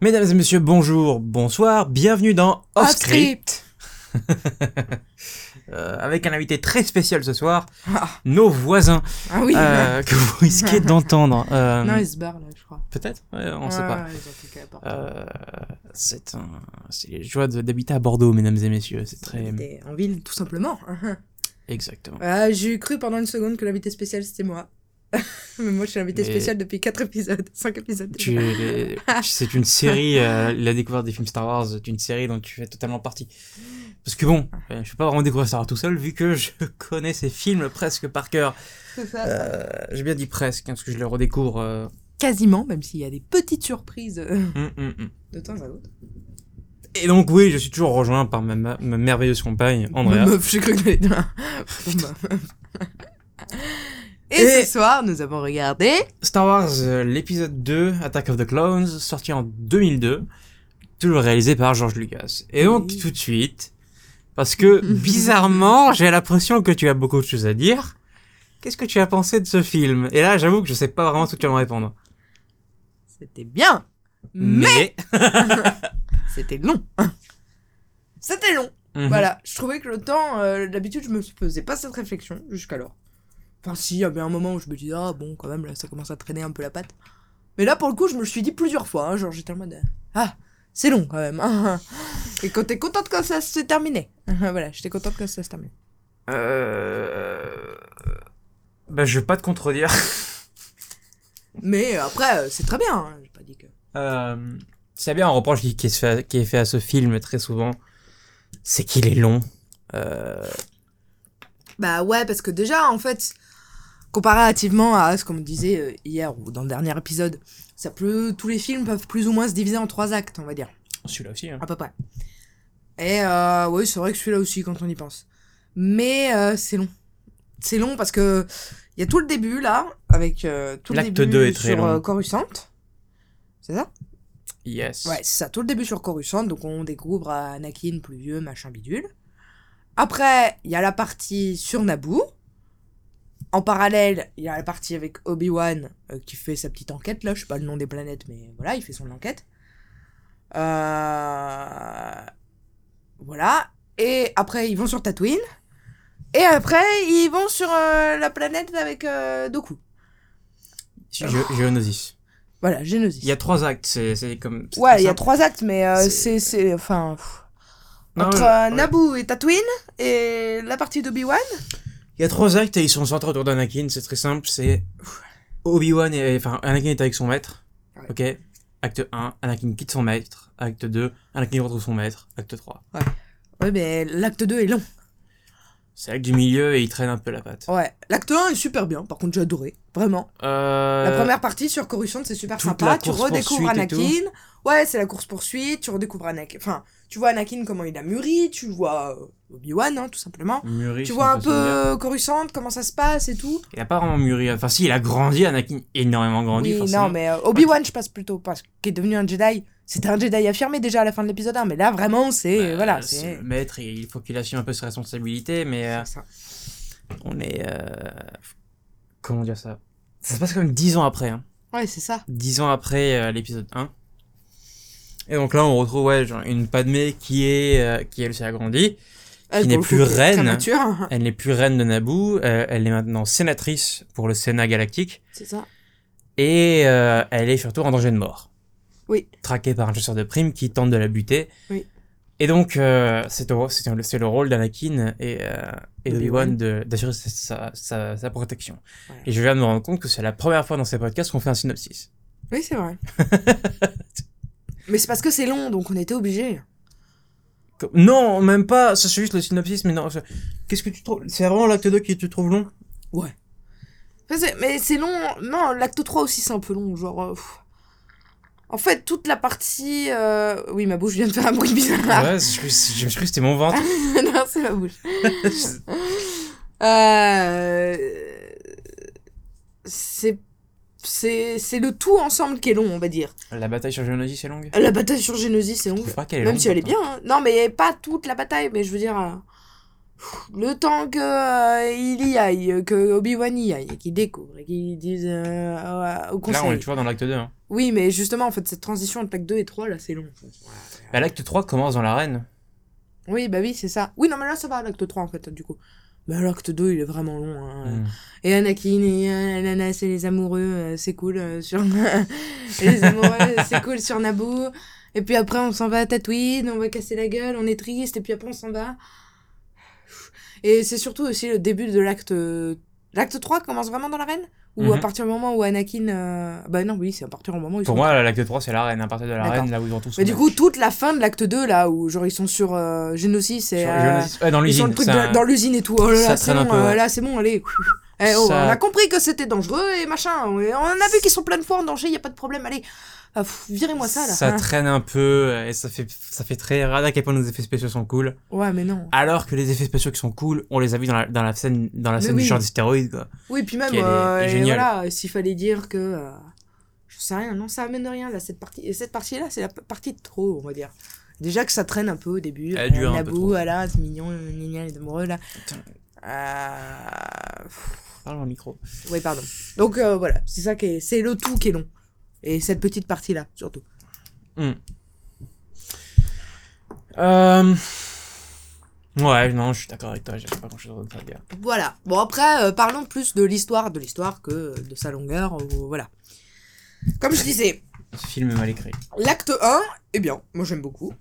Mesdames et messieurs, bonjour, bonsoir, bienvenue dans Off Script. Euh, avec un invité très spécial ce soir, Ah, nos voisins, ah oui. euh, que vous risquez d'entendre. Euh, non, ils se barrent là, je crois. Peut-être, ouais, on sait Ouais, pas. c'est un, les joies d'habiter à Bordeaux, mesdames et messieurs. C'est très en ville, tout simplement. exactement. Ah, J'ai cru pendant une seconde que l'invité spécial c'était moi. Mais moi je suis l'invité Mais- spécial depuis 4 épisodes, 5 épisodes. déjà. Tu es- c'est une série, euh, la découverte des films Star Wars, c'est une série dont tu fais totalement partie. Parce que bon, euh, je peux pas vraiment découvrir Star Wars tout seul vu que je connais ces films presque par cœur. Ça. Euh, J'ai bien dit presque, hein, parce que je les redécouvre. euh, Quasiment, même s'il y a des petites surprises hum, hum, hum. de temps à autre. Et donc oui, je suis toujours rejoint par ma, merveilleuse compagne, Andrea. Meuf, j'ai cru que. Et, Et- ce soir, nous avons regardé. Star Wars, euh, l'épisode 2, Attack of the Clones, sorti en 2002, toujours réalisé par George Lucas. Et donc Oui. tout de suite, parce que bizarrement, j'ai l'impression que tu as beaucoup de choses à dire. Qu'est-ce que tu as pensé de ce film? Et là, j'avoue que je sais pas vraiment ce que tu vas me répondre. C'était bien, mais Mais, c'était long. C'était long. Mhm. Voilà, je trouvais que le temps, euh, d'habitude, je me faisais pas cette réflexion jusqu'alors. Enfin, si, il y avait un moment où je me disais, ah bon, quand même, là, ça commence à traîner un peu la patte. Mais là, pour le coup, je me le suis dit plusieurs fois, hein, genre, j'étais en mode, ah, c'est long quand même. hein. Et quand t'es contente quand ça s'est terminé. voilà, j'étais contente quand ça s'est terminé. Euh... Bah, je vais pas te contredire. Mais euh, après, euh, c'est très bien, hein, j'ai pas dit que. Euh, c'est bien un reproche qui, qui, se fait, qui est fait à ce film très souvent, c'est qu'il est long. Euh, Bah ouais, parce que déjà, en fait, comparativement à ce qu'on me disait euh, hier ou dans le dernier épisode, ça peut, tous les films peuvent plus ou moins se diviser en trois actes, on va dire. Celui-là aussi. Hein. À peu près. Et euh, oui, c'est vrai que celui-là aussi, quand on y pense. Mais euh, c'est long. C'est long parce que il y a tout le début, là, avec euh, tout le début 2 est très sur long. euh, Coruscant. C'est ça? Yes. Ouais, c'est ça, tout le début sur Coruscant, donc on découvre Anakin plus vieux, machin bidule. Après, il y a la partie sur Naboo. En parallèle, il y a la partie avec Obi-Wan euh, qui fait sa petite enquête, là, je sais pas le nom des planètes, mais voilà, il fait son enquête. Euh... Voilà. Et après, ils vont sur Tatooine. Et après, ils vont sur euh, la planète avec euh, Doku. Gé- Geonosis. Voilà, Geonosis. Il y a trois actes, c'est c'est comme. c'est Ouais, il y a trois actes, mais euh, C'est- c'est, c'est, enfin, pff. Non, entre ouais, euh, ouais. Naboo et Tatooine et la partie d'Obi-Wan. Il y a trois actes et ils sont centrés autour d'Anakin, c'est très simple, c'est Obi-Wan et enfin Anakin est avec son maître. Ouais. OK? Acte 1, Anakin quitte son maître. Acte 2, Anakin retrouve son maître. Acte 3. Ouais, mais l'acte 2 est long. C'est l'acte du milieu et il traîne un peu la patte. Ouais, l'acte 1 est super bien, par contre j'ai adoré, vraiment. Euh... La première partie sur Coruscant, c'est super toute sympa, tu redécouvres Anakin. Ouais, c'est la course-poursuite, tu redécouvres Anakin. Enfin, tu vois Anakin comment il a mûri, tu vois euh, Obi-Wan, hein, tout simplement. Mûri, Tu vois un peu Coruscant, comment ça se passe et tout. Il a pas vraiment mûri. Enfin, si, il a grandi, Anakin énormément grandi. oui, forcément. non, mais euh, Obi-Wan, je passe plutôt, parce qu'il est devenu un Jedi. C'était un Jedi affirmé déjà à la fin de l'épisode 1, mais là, vraiment, c'est. Euh, voilà, c'est le maître, il faut qu'il assume un peu ses responsabilités, mais euh, ça. on est. euh, Comment dire ça? Ça se passe quand même 10 ans après. Hein. Ouais, c'est ça. 10 ans après euh, l'épisode 1. Et donc là, on retrouve ouais, genre, une Padmé qui est euh, qui elle s'est agrandie. Elle, n'est plus reine. Elle n'est plus reine de Naboo. euh, elle est maintenant sénatrice pour le Sénat galactique. C'est ça. Et euh, elle est surtout en danger de mort. Oui. Traquée par un chasseur de primes qui tente de la buter. Oui. Et donc, euh, c'est le, rôle d'Anakin et, et d'assurer sa, sa, sa- sa protection. Et je viens de me rendre compte que c'est la première fois dans ces podcasts qu'on fait un synopsis. Oui, c'est vrai. mais c'est parce que c'est long, donc on était obligé. Non, même pas, ça c'est juste le synopsis, mais non. Qu'est-ce que tu trouves C'est vraiment l'acte 2 qui tu trouves long? C'est- mais c'est long. Non, l'acte 3 aussi, c'est un peu long. Genre. euh, pff. En fait, toute la partie. euh, Oui, ma bouche vient de faire un bruit bizarre. Ouais, je, je, je me suis cru que c'était mon ventre. non, c'est ma bouche. Euh, C'est. C'est le tout ensemble qui est long, on va dire. la bataille sur Geonosis c'est longue La bataille sur Geonosis, c'est Je long. trouve pas qu'elle est Même longue, si elle est bien. hein. Non, mais pas toute la bataille, mais je veux dire. euh, le temps que euh, il y aille, que Obi-Wan y aille, qu'il découvre, et qu'il dise euh, au- au Là, conseil. on est toujours dans l'acte 2. Hein. Oui, mais justement, en fait, cette transition entre l'acte 2 et 3, là, c'est long. Bah, l'acte 3 commence dans l'arène. Oui, bah oui, c'est ça. Oui, non, mais là, ça va, l'acte 3, en fait, du coup. Mais l'acte 2, il est vraiment long. hein. Mm. Et Anakin et euh, Ananas et les amoureux, euh, c'est cool euh, sur les amoureux, c'est cool sur Naboo. Et puis après, on s'en va à Tatooine, on va casser la gueule, on est triste, et puis après, on s'en va. Et c'est surtout aussi le début de l'acte. L'acte 3 commence vraiment dans l'arène? Ou à Mhm. partir du moment où Anakin. euh, Bah non, oui, c'est à partir du moment où ils Pour sont. moi, l'acte 3, c'est l'arène. À partir de l'arène, D'accord. là où ils vont tous. Mais du coup, toute la fin de l'acte 2, là, où genre ils sont sur euh, Geonosis, Sur- et. euh, ouais, dans l'usine. un- dans l'usine et tout. Oh là c'est bon, euh, ouais. là c'est bon, allez. Eh, oh, Ça- On a compris que c'était dangereux et machin. On a vu qu'ils sont plein de fois en danger, y a pas de problème, allez. Ah, Virez-moi ça là. Ça hein. traîne un peu et ça fait, ça fait très rare à quel point nos effets spéciaux sont cool. Ouais, mais non. Alors que les effets spéciaux qui sont cool, on les a vus dans la, dans la scène, dans la Mais scène oui. du genre des stéroïdes, quoi. Oui, puis même, est- euh, est et géniale. voilà, s'il fallait dire que. euh, je sais rien, non, ça amène rien là, cette partie. Et cette partie-là, c'est la partie de trop, on va dire. Déjà que ça traîne un peu au début. Elle dure un peu trop. voilà, c'est mignon, les amoureux là. Euh... Parle au micro. Oui, pardon. Donc euh, voilà, c'est ça qui est. C'est le tout qui est long. Et cette petite partie-là, surtout. Euh... Ouais, non, je suis d'accord avec toi, j'ai pas grand chose à dire. Voilà. Bon, après, euh, parlons plus de l'histoire, de l'histoire que de sa longueur. ou- voilà. Comme je disais, Ce film est mal écrit. l'acte 1 est bien. Moi, j'aime beaucoup.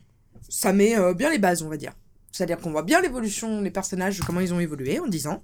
Ça met euh, bien les bases, on va dire. C'est-à-dire qu'on voit bien l'évolution des personnages, comment ils ont évolué en 10 ans.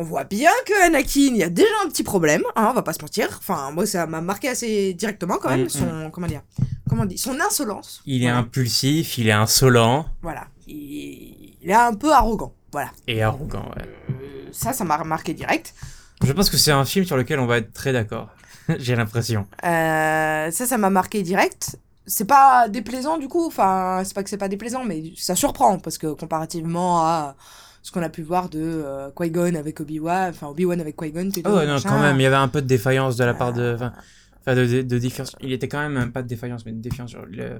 On voit bien que Anakin, il y a déjà un petit problème, hein, on va pas se mentir. Enfin, moi, ça m'a marqué assez directement quand même, Mm, son, comment dire, comment on dit, son insolence. Il est impulsif, il est insolent Voilà. Il, il est un peu arrogant. Voilà. et arrogant, ouais. Euh, ça, ça m'a marqué direct. Je pense que c'est un film sur lequel on va être très d'accord. j'ai l'impression. Euh, ça, ça m'a marqué direct. C'est pas déplaisant du coup, enfin, c'est pas que c'est pas déplaisant, mais ça surprend parce que comparativement à ce qu'on a pu voir de euh, Qui-Gon avec Obi-Wan, enfin Obi-Wan avec Qui-Gon, Oh ouais, non, machin. quand même, il y avait un peu de défaillance de la part de... Enfin, enfin, de, de, de défiance. Il était quand même, pas de défaillance, mais de défiance le...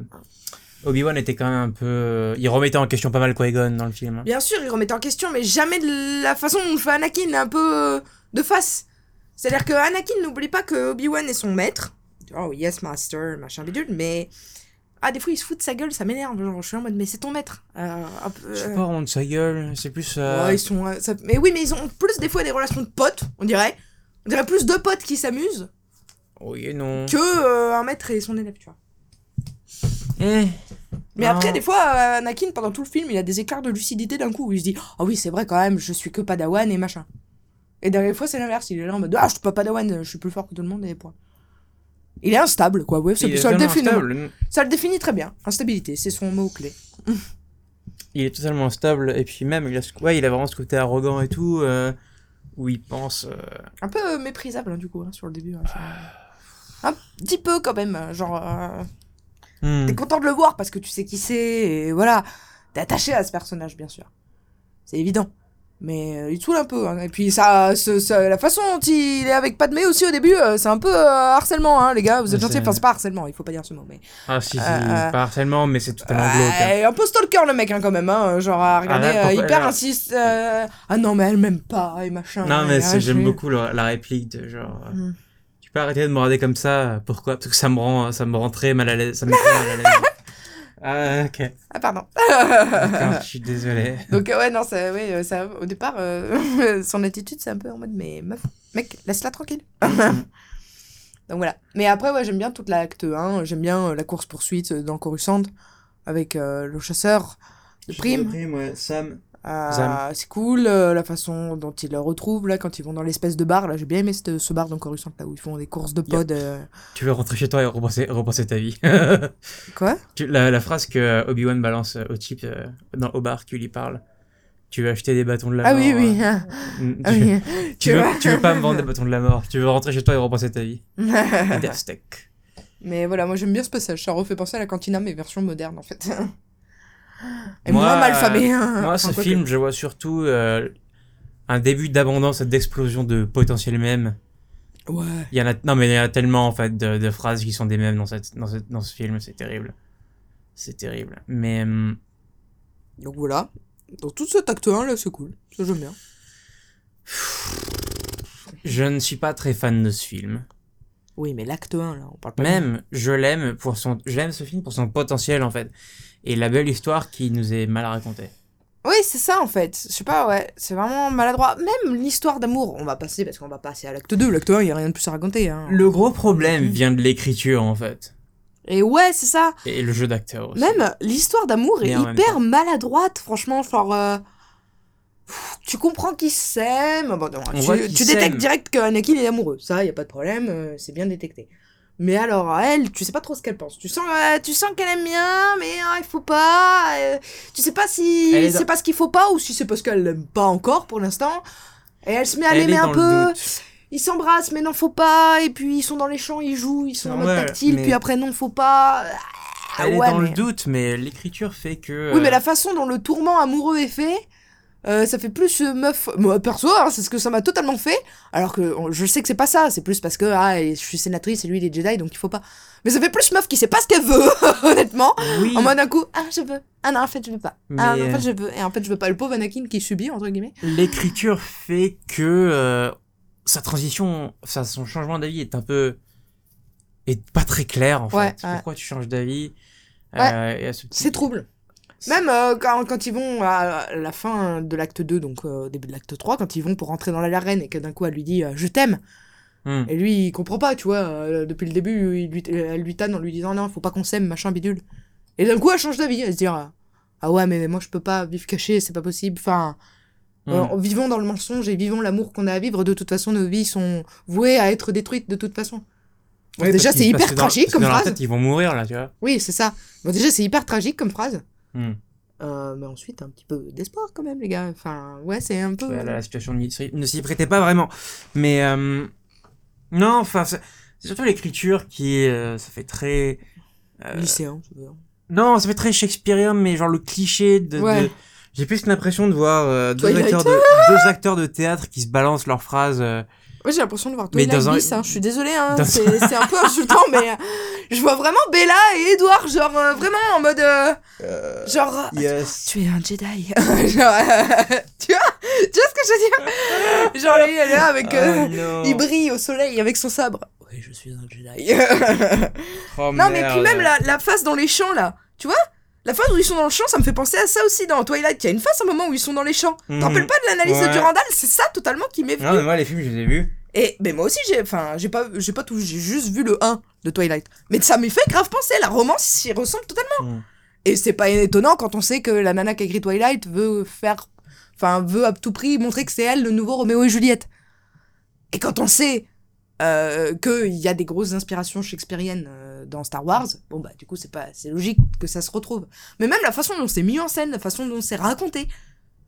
Obi-Wan était quand même un peu... euh, Il remettait en question pas mal Qui-Gon dans le film. Bien sûr, il remettait en question, mais jamais de la façon dont fait Anakin, un peu euh, de face. C'est-à-dire que Anakin n'oublie pas que Obi-Wan est son maître. Oh yes, master, machin bidule, mais. Ah, des fois, il se fout de sa gueule, ça m'énerve. Genre, je suis en mode, mais c'est ton maître. Euh, Je sais euh, pas, rendre sa gueule, c'est plus... euh, Ouais, ils sont. ça- Mais oui, mais ils ont plus des fois des relations de potes, on dirait. On dirait plus deux potes qui s'amusent Oui et non. que un maître et son élève, tu vois. Eh. Mais Non. après, des fois, Anakin, pendant tout le film, il a des éclairs de lucidité d'un coup où il se dit Ah oui, c'est vrai quand même, je suis que Padawan et machin. Et des fois, c'est l'inverse. Il est là en mode Ah, je suis pas Padawan, je suis plus fort que tout le monde et point. Il est instable, quoi. Ouais, ça, le définit, stable. ça le définit très bien. Instabilité, c'est son mot-clé. Il est totalement stable et puis même il a, ce- ouais, il a vraiment ce côté arrogant et tout euh, où il pense euh, Un peu euh, méprisable, hein, du coup, hein, sur le début. hein, Un petit peu quand même. Genre. hmm. T'es content de le voir parce que tu sais qui c'est et voilà. T'es attaché à ce personnage, bien sûr. C'est évident. Mais euh, il saoule un peu. hein. Et puis ça, ce- la façon dont il est avec Padmé aussi au début, euh, c'est un peu euh, harcèlement, hein, les gars. Vous êtes Ouais, gentils. Enfin, c'est pas harcèlement, il faut pas dire ce mot. Mais... ah si si pas harcèlement mais c'est totalement glauque hein. Un peu stalker le mec, hein, quand même. Hein, genre à regarder, Ah, hyper insiste. Ah non, mais elle m'aime pas et machin. non mais ah, j'aime beaucoup le- la réplique de genre Mm. tu peux arrêter de me regarder comme ça pourquoi? Parce que ça me rend ça me rend très mal à l'aise ça me met très mal à l'aise ah ok Ah, pardon. D'accord, je suis désolé Donc ouais non ça ouais euh, ça au départ euh, son attitude c'est un peu en mode mais meuf mec laisse-la tranquille. Donc voilà. Mais après ouais j'aime bien toute l'acte 1, j'aime bien euh, la course poursuite dans Coruscant avec euh, le chasseur de prime. ouais, Sam Euh, c'est cool euh, la façon dont ils le retrouvent là quand ils vont dans l'espèce de bar là j'ai bien aimé ce, ce bar dans Coruscant là où ils font des courses de pod. euh. tu veux rentrer chez toi et repenser repenser ta vie Quoi? Tu- la, la phrase que Obi-Wan balance au type dans, au bar qui lui parle. Tu veux acheter des bâtons de la Ah mort oui oui. ah, tu, oui. tu veux, tu veux pas me vendre des bâtons de la mort. Tu veux rentrer chez toi et repenser ta vie. Death steak. Mais voilà, moi j'aime bien ce passage. Ça refait penser à la cantina, mais version moderne en fait. Et Moi, moins mal famé. Moi, ce film, je vois surtout euh, un début d'abondance et d'explosion de potentiel même. Ouais. Il y en a, non, mais il y en a tellement en fait de, de phrases qui sont des mêmes dans, cette, dans, cette- dans ce film. C'est terrible. C'est terrible. Mais hum, Donc voilà. Dans tout cet acte 1 là, c'est cool. Ça, j'aime bien. Je ne suis pas très fan de ce film. Oui, mais l'acte 1 là, on parle pas de- Même, je l'aime pour son, j'aime ce film pour son potentiel en fait, et la belle histoire qui nous est mal racontée. Oui, c'est ça en fait. Je sais pas, ouais, c'est vraiment maladroit. Même l'histoire d'amour, on va passer parce qu'on va passer à l'acte 2. L'acte 1, il y a rien de plus à raconter. Hein. Le gros problème vient de l'écriture en fait, Et ouais, c'est ça. et le jeu d'acteur aussi. Même l'histoire d'amour est hyper maladroite, franchement. Genre, euh, pff, tu comprends qu'ils s'aiment. Bon, tu, détectes direct qu'Anakin est amoureux. Ça, y a pas de problème, euh, c'est bien détecté. Mais alors, elle, tu sais pas trop ce qu'elle pense. Tu sens, euh, tu sens qu'elle aime bien, mais ah, il faut pas. euh, tu sais pas si est dans- c'est parce qu'il faut pas ou si c'est parce qu'elle l'aime pas encore pour l'instant. Et elle se met à est l'aimer un dans peu. Ils s'embrassent, mais non, faut pas. Et puis ils sont dans les champs, ils jouent, ils sont en mode tactile. mais- Puis après, non, faut pas. Ah Elle est ouais, dans mais- le doute, mais l'écriture fait que. oui, mais euh, la façon dont le tourment amoureux est fait, euh, ça fait plus euh, meuf. Moi, perso, hein, c'est ce que ça m'a totalement fait. Alors que on- je sais que c'est pas ça. C'est plus parce que ah, je suis sénatrice et lui il est Jedi, donc il faut pas. Mais ça fait plus meuf qui sait pas ce qu'elle veut, honnêtement. oui, En mode un coup, ah, je veux. Ah non, en fait, je veux pas. Ah, non, en euh, fait, je veux. Et en fait, je veux pas. Le pauvre Anakin qui subit, entre guillemets. l'écriture fait que euh, sa transition, sa, son changement d'avis est un peu est pas très clair en fait. Ouais, ouais. Pourquoi tu changes d'avis? Ouais. Euh, petit- C'est trouble. Même euh, quand, quand ils vont à la fin de l'acte 2, donc euh, au début de l'acte 3, quand ils vont pour rentrer dans l'arène et que d'un coup elle lui dit euh, Je t'aime Hmm. Et lui, il comprend pas, tu vois. depuis le début, il lui, elle lui tanne en lui disant non, faut pas qu'on s'aime, machin bidule. Et d'un coup, elle change d'avis. Elle se dit ah ah ouais, mais moi je peux pas vivre caché, c'est pas possible. Enfin, euh, vivons dans le mensonge et vivons l'amour qu'on a à vivre. De toute façon, nos vies sont vouées à être détruites de toute façon. Bon, déjà, c'est hyper que dans- tragique que comme dans phrase. tête, ils vont mourir là, tu vois. Oui, c'est ça. Bon, déjà, c'est hyper tragique comme phrase. Hmm. Euh, mais ensuite, un petit peu d'espoir quand même, les gars. Enfin, ouais, c'est un peu. Ouais, la situation ne s'y prêtait pas vraiment. Mais euh, non, enfin, c'est surtout l'écriture qui, euh, ça fait très. lycéen, je veux dire. Non, ça fait très shakespearien, mais genre le cliché de. Ouais. de- J'ai plus l'impression de voir deux, acteurs de, deux acteurs de théâtre qui se balancent leurs phrases. Ouais, j'ai l'impression de voir Twilight dans un- hein. Je suis désolée, hein. Dans- C'est un peu insultant, mais euh, je vois vraiment Bella et Edward, genre euh, vraiment en mode. euh, genre. euh, Yes. Tu es un Jedi. genre, euh, tu vois Tu vois ce que je veux dire? Genre, lui, elle est là avec. Oh, non. il brille au soleil avec son sabre. Oui, je suis un Jedi. Oh, Non, mais puis même la, la phase dans les champs, là. Tu vois? La phase où ils sont dans le champ, ça me fait penser à ça aussi dans Twilight. Il y a une phase, un moment où ils sont dans les champs. Mhm. T'en rappelles pas de l'analyse de. Durandal? C'est ça totalement qui m'est venu. Non, mais moi, les films, je les ai vus. Et ben moi aussi, j'ai enfin, j'ai pas, j'ai pas tout, j'ai juste vu le 1 de Twilight. Mais ça m'est fait grave penser. La romance s'y ressemble totalement. Mm. Et c'est pas étonnant quand on sait que la nana qui a écrit Twilight veut faire. Enfin, veut à tout prix montrer que c'est elle le nouveau Roméo et Juliette. Et quand on sait euh, qu'il y a des grosses inspirations shakespeariennes euh, dans Star Wars, bon bah du coup c'est pas c'est logique que ça se retrouve. Mais même la façon dont c'est mis en scène, la façon dont c'est raconté,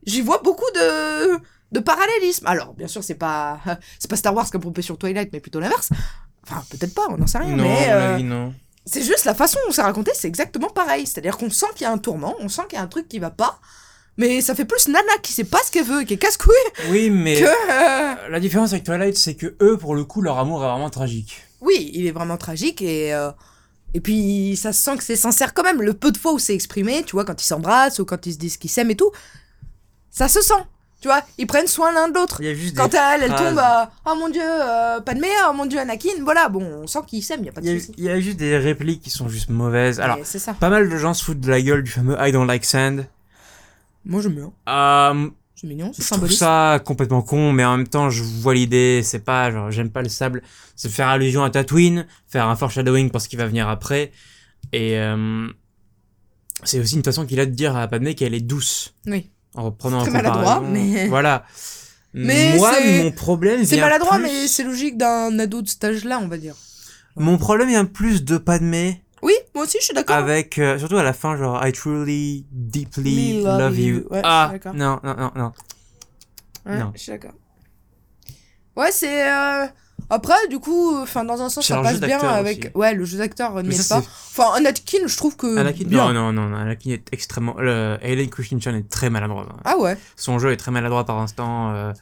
j'y vois beaucoup de de parallélisme. Alors bien sûr c'est pas c'est pas Star Wars qui a pompé sur Twilight, mais plutôt l'inverse. Enfin peut-être pas, on n'en sait rien. Non, mais euh, non. c'est juste la façon dont c'est raconté, c'est exactement pareil. C'est-à-dire qu'on sent qu'il y a un tourment, on sent qu'il y a un truc qui va pas, mais ça fait plus Nana qui sait pas ce qu'elle veut, qui est casse-couille, Oui, mais que... euh, la différence avec Twilight, c'est que eux, pour le coup, leur amour est vraiment tragique. Oui, il est vraiment tragique et... euh, Et puis ça se sent que c'est sincère quand même. Le peu de fois où c'est exprimé, tu vois, quand ils s'embrassent ou quand ils se disent qu'ils s'aiment et tout, ça se sent. Tu vois, ils prennent soin l'un de l'autre. Quand elle, elle tombe à Oh mon dieu, euh, Padmé, oh mon dieu, Anakin, voilà, bon, on sent qu'ils s'aiment, y a pas de souci. il y a juste des répliques qui sont juste mauvaises. Alors, ça. pas mal de gens se foutent de la gueule du fameux I don't like sand. Moi j'aime bien. Euh, C'est mignon, c'est je trouve symbolique. ça complètement con, mais en même temps, je vois l'idée. C'est pas genre, j'aime pas le sable. C'est faire allusion à Tatooine, faire un foreshadowing pour ce qui va venir après. Et euh, c'est aussi une façon qu'il a de dire à Padmé qu'elle est douce. Oui. En Très en maladroit, mais- Voilà. Mais Moi, mon problème C'est maladroit, plus- mais c'est logique d'un ado de cet âge-là, on va dire. Mon problème vient plus de Padmé Oui, moi aussi, je suis d'accord. avec euh, surtout à la fin genre I truly deeply love, love you. Ouais, ah d'accord. non non non non. Ouais, non. je suis d'accord. Ouais, c'est. euh, Après, du coup, enfin, dans un sens, ça passe bien avec. aussi. Ouais, le jeu d'acteur n'y est ça, pas. Enfin, Anakin, je trouve que. Anakin bien. non non non Anakin est extrêmement le Hayden Christensen est très maladroit. Ah ouais. Son jeu est très maladroit par instant. euh,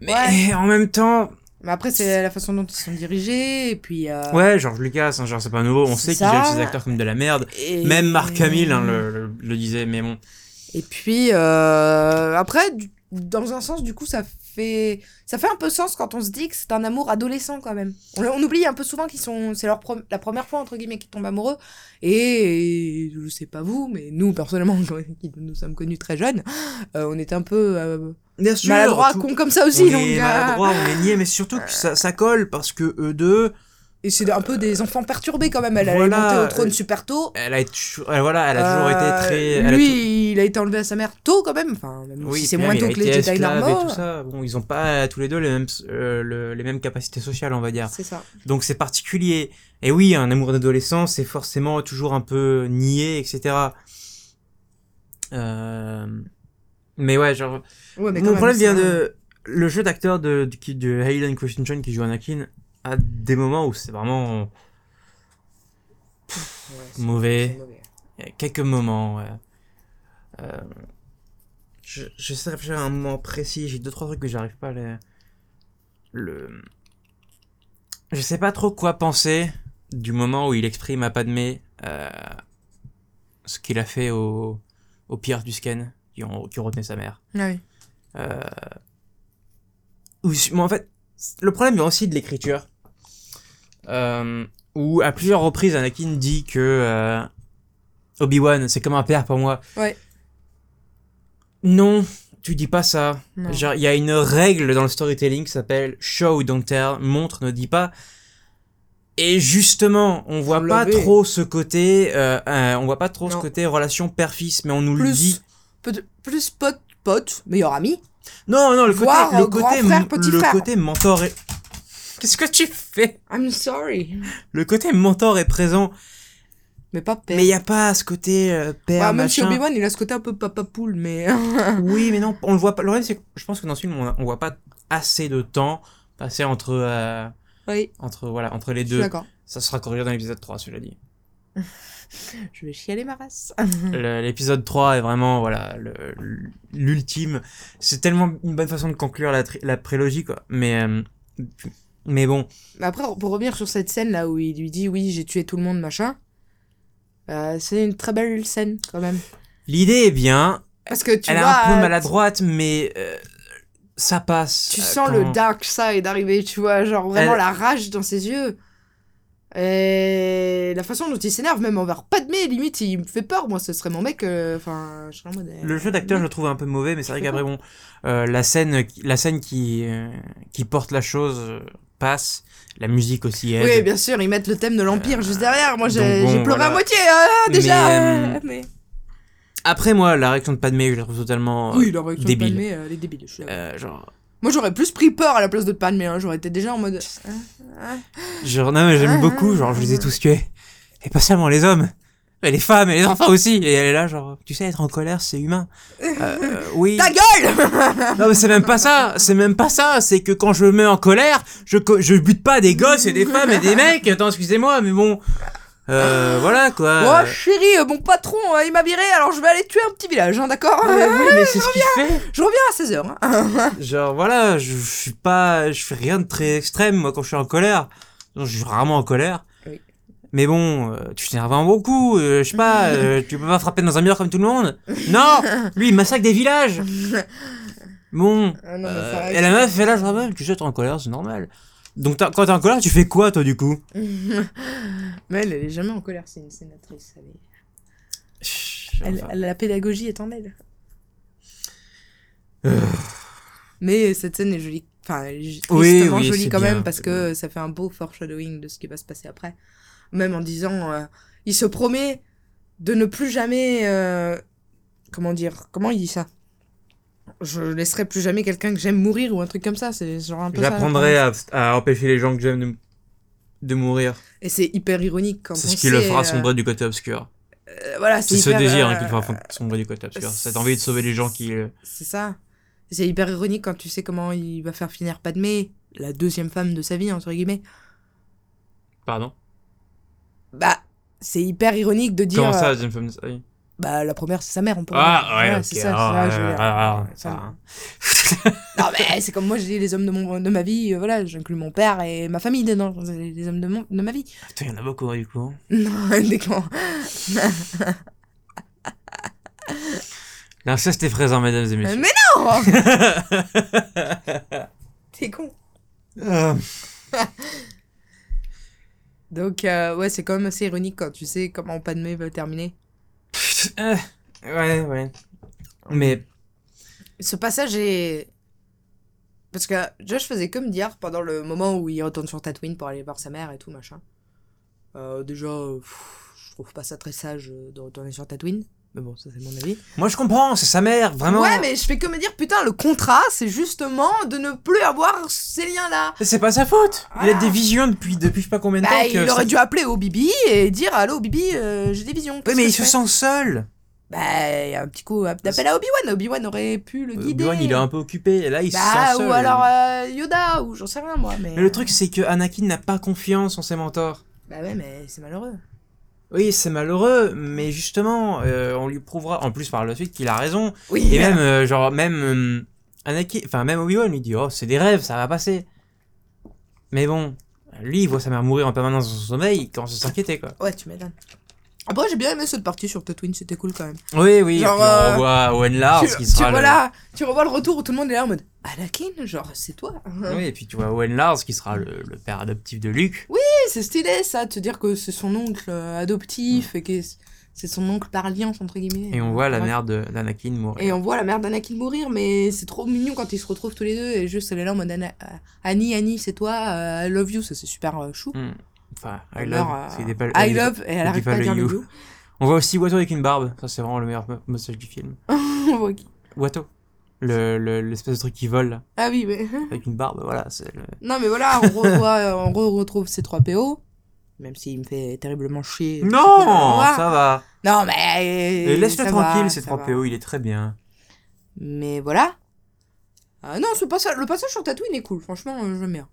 Mais Ouais. en même temps, Mais après, c'est la façon dont ils sont dirigés, et puis. euh, ouais, George Lucas, hein, genre c'est pas nouveau, on sait qu'il gère ses acteurs comme de la merde. et- Même Mark Hamill hein, le, le, le disait, mais bon. Et puis, euh, après, du- dans un sens, du coup, ça fait, ça fait un peu sens quand on se dit que c'est un amour adolescent quand même. On, on oublie un peu souvent qu'ils sont, c'est leur la première fois, entre guillemets, qu'ils tombent amoureux. Et, je sais pas vous, mais nous, personnellement, qui nous sommes connus très jeunes, euh, on était un peu euh, Bien sûr. maladroits, tout- cons comme ça aussi. on donc, est euh, maladroit, on est niais, mais surtout que ça, ça colle parce que eux deux, Et c'est un peu des enfants perturbés quand même. Elle, Voilà, elle est montée au trône euh, super tôt. elle a, voilà, elle a toujours été Euh, très. a Lui, il a été enlevé à sa mère tôt quand même. Enfin, même Oui, si c'est moins tôt que les Jedi normaux. tout ça. Bon, ils ont pas tous les deux les mêmes, euh, le- les mêmes capacités sociales, on va dire. C'est ça. Donc c'est particulier. Et oui, un amour d'adolescent, c'est forcément toujours un peu niais, etc. Euh... Mais ouais, genre. Ouais, mais quand Mon problème vient de. Le jeu d'acteur de, de, de Hayden Christensen qui joue Anakin a des moments où c'est vraiment Ouais, mauvais. Il y a quelques moments, ouais. Euh, je, j'essaie de réfléchir à un moment précis, j'ai deux trois trucs que j'arrive pas à les... Le... Je sais pas trop quoi penser du moment où il exprime à Padmé euh, ce qu'il a fait au, au pire du scan qui ont, qui ont retenu sa mère. Ah oui. Euh... Mais en fait, le problème vient aussi de l'écriture. Euh, où à plusieurs reprises, Anakin dit que euh, Obi-Wan, c'est comme un père pour moi. Ouais. Non, tu dis pas ça. Genre, il y a une règle dans le storytelling qui s'appelle show, don't tell, montre, ne dis pas. Et justement, on voit pas trop ce côté, euh, euh, on voit pas trop ce côté relation père-fils, mais on nous le dit. Plus, plus pote, pote, meilleur ami. Non, non, le côté, le euh, côté, frère, le frère. côté mentor est... Qu'est-ce que tu fais? I'm sorry. Le côté mentor est présent, Mais pas père. mais il y a pas ce côté euh, père, Ouais, même machin. Obi-Wan, il a ce côté un peu papa poule, mais. Oui, mais non, on le voit pas. Le problème, c'est que je pense que dans ce film, on, on voit pas assez de temps passer entre, euh, oui, entre, voilà, entre les je deux. d'accord. Ça sera corrigé dans l'épisode 3, cela dit. Je vais chialer ma race. L'épisode 3 est vraiment, voilà, l'ultime. C'est tellement une bonne façon de conclure la, la prélogie, quoi. Mais, euh, mais bon. Après, pour revenir sur cette scène là où il lui dit oui, j'ai tué tout le monde, machin. euh, c'est une très belle scène quand même. L'idée est bien, Parce que tu elle est vois, un peu euh, maladroite, mais euh, ça passe. Tu Euh, sens quand- le dark side arriver, tu vois, genre vraiment Elle- la rage dans ses yeux. Et la façon dont il s'énerve, même envers Padmé, limite, il me fait peur. Moi, ce serait mon mec. euh, Enfin, je serais en mode. euh, Le jeu d'acteur, je le trouve un peu mauvais, mais c'est vrai qu'après, bon, euh, la scène, la scène qui, qui porte la chose passe, la musique aussi aide. Oui, bien sûr, ils mettent le thème de l'Empire juste derrière. Moi, j'ai bon, pleuré voilà. à moitié, ah, déjà. Mais, euh, mais... Après, moi, la réaction de Padmé, je la trouve totalement. euh, Oui, la réaction de débile. Padmé, euh, elle est débile. je suis d'accord. euh, genre, Moi, j'aurais plus pris peur à la place de Padmé. Hein. J'aurais été déjà en mode. genre, non, mais j'aime beaucoup, genre, je les ai tous tués. Et pas seulement les hommes, mais les femmes et les enfants aussi. Et elle est là, genre, tu sais, être en colère, c'est humain. Euh, oui. Ta gueule Non, mais c'est même pas ça, c'est même pas ça, c'est que quand je me mets en colère, je, je bute pas des gosses et des femmes et des mecs, attends, excusez-moi, mais bon. Euh, voilà quoi. Oh, chérie, euh, mon patron, euh, il m'a viré, alors je vais aller tuer un petit village, hein, d'accord Mais oui, mais c'est ce qu'il fait. Je reviens à 16h. Hein. Genre voilà, je, je suis pas, je fais rien de très extrême moi quand je suis en colère. Donc, je suis rarement en colère. Mais bon, euh, tu t'énerves un bon coup, euh, je sais pas, euh, tu peux pas frapper dans un mur comme tout le monde. Non, lui il massacre des villages. Bon, Ah non, mais euh, ça reste- et la meuf est là, genre, ouais, tu sais, t'es en colère, c'est normal. Donc t'as- quand t'es en colère, tu fais quoi toi du coup? Mais elle, elle est jamais en colère, c'est une sénatrice. Elle, est- Chut, elle- enfin. elle- la pédagogie est en elle. Euh. Mais cette scène est jolie. Enfin, elle est Oui, tristement oui, jolie c'est quand bien, même parce c'est que ça fait un beau foreshadowing de ce qui va se passer après. Même en disant, euh, il se promet de ne plus jamais, euh, comment dire, comment il dit ça? Je laisserai plus jamais quelqu'un que j'aime mourir ou un truc comme ça. C'est genre un peu J'apprendrai à, à empêcher les gens que j'aime de, de mourir. Et c'est hyper ironique quand C'est ce qui le fera euh, sombrer du côté obscur. voilà, C'est ce désir hein, qui le fera sombrer du côté obscur. Cette envie de sauver les gens qui. C'est ça. C'est hyper ironique quand tu sais comment il va faire finir Padmé, la deuxième femme de sa vie, entre guillemets. Pardon? Bah, c'est hyper ironique de dire. Comment ça, euh, femme de sa vie Bah, la première, c'est sa mère, on pourrait Ah, ouais, c'est ça, ah, ça, ah, ah, Ça-. Non, mais c'est comme moi, dis les hommes de, mon, de ma vie, euh, voilà, j'inclus mon père et ma famille dedans, les hommes de, mon, de ma vie. Putain, il y en a beaucoup, du coup. Non, clans. L'inceste est présent, mesdames et messieurs. mais non T'es con. Euh, Donc, euh, ouais, c'est quand même assez ironique quand tu sais comment Padmé va terminer. euh, ouais, ouais. Mais Ce passage est. Parce que Josh faisait que me dire pendant le moment où il retourne sur Tatooine pour aller voir sa mère et tout, machin. Euh, déjà, pff, je trouve pas ça très sage de retourner sur Tatooine. Mais bon, ça c'est mon avis. moi je comprends, c'est sa mère, vraiment. Ouais, mais je fais que me dire, putain, le contrat, c'est justement de ne plus avoir ces liens-là. C'est pas sa faute. Il a des visions depuis, depuis je sais pas combien de Bah, temps. que il ça- aurait dû appeler au Bibi et dire Allô Bibi, euh, j'ai des visions. Qu'est-ce mais que il je se fais sent seul. Bah, il y a un petit coup d'appel à Obi-Wan. Obi-Wan aurait pu le guider. Obi-Wan, il est un peu occupé. Et là, il se Bah, sent seul. ou alors euh, Yoda, ou j'en sais rien moi. Mais, Mais le truc, c'est que Anakin n'a pas confiance en ses mentors. Bah ouais, mais c'est malheureux. Oui, c'est malheureux, mais justement, euh, on lui prouvera, en plus par la suite, qu'il a raison. Oui, Et même, euh, genre, même euh, Anakin, enfin, même Obi-Wan lui dit, oh, c'est des rêves, ça va passer. Mais bon, lui, il voit sa mère mourir en permanence dans son sommeil, il commence à s'inquiéter, quoi. Ouais, tu m'étonnes. Après, j'ai bien aimé cette partie sur Tatooine, c'était cool quand même. Oui, oui, Genre, puis euh, on revoit Owen Lars, tu, qui tu sera vois le... là, tu revois le retour où tout le monde est là en mode Anakin, genre, c'est toi. Oui, et puis tu vois Owen Lars, qui sera le, le père adoptif de Luke. Oui, c'est stylé ça, de te dire que c'est son oncle euh, adoptif et que c'est son oncle par alliance, entre guillemets. Et on voit la Ouais. mère d'Anakin mourir. Et on voit la mère d'Anakin mourir, mais c'est trop mignon quand ils se retrouvent tous les deux et juste elle est là en mode euh, Annie, Annie, c'est toi, I love you, ça c'est super chou. Hmm. Enfin, I love, meurt, euh, pal- I love, et elle arrive pas à pas dire le le you. On voit aussi Watto avec une barbe, ça c'est vraiment le meilleur message du film. Ok. Watto, le- le- l'espèce de truc qui vole là, ah oui, mais. avec une barbe, voilà, le... Non, mais voilà, on, revoit, euh, on re- retrouve ces 3 PO. Même s'il me fait terriblement chier. Non, ça va. Non, mais. Et Laisse-le tranquille, ces ça 3 va. PO, il est très bien. Mais voilà. Ah non, ce passage, le passage sur Tatooine est cool, franchement, euh, j'aime bien.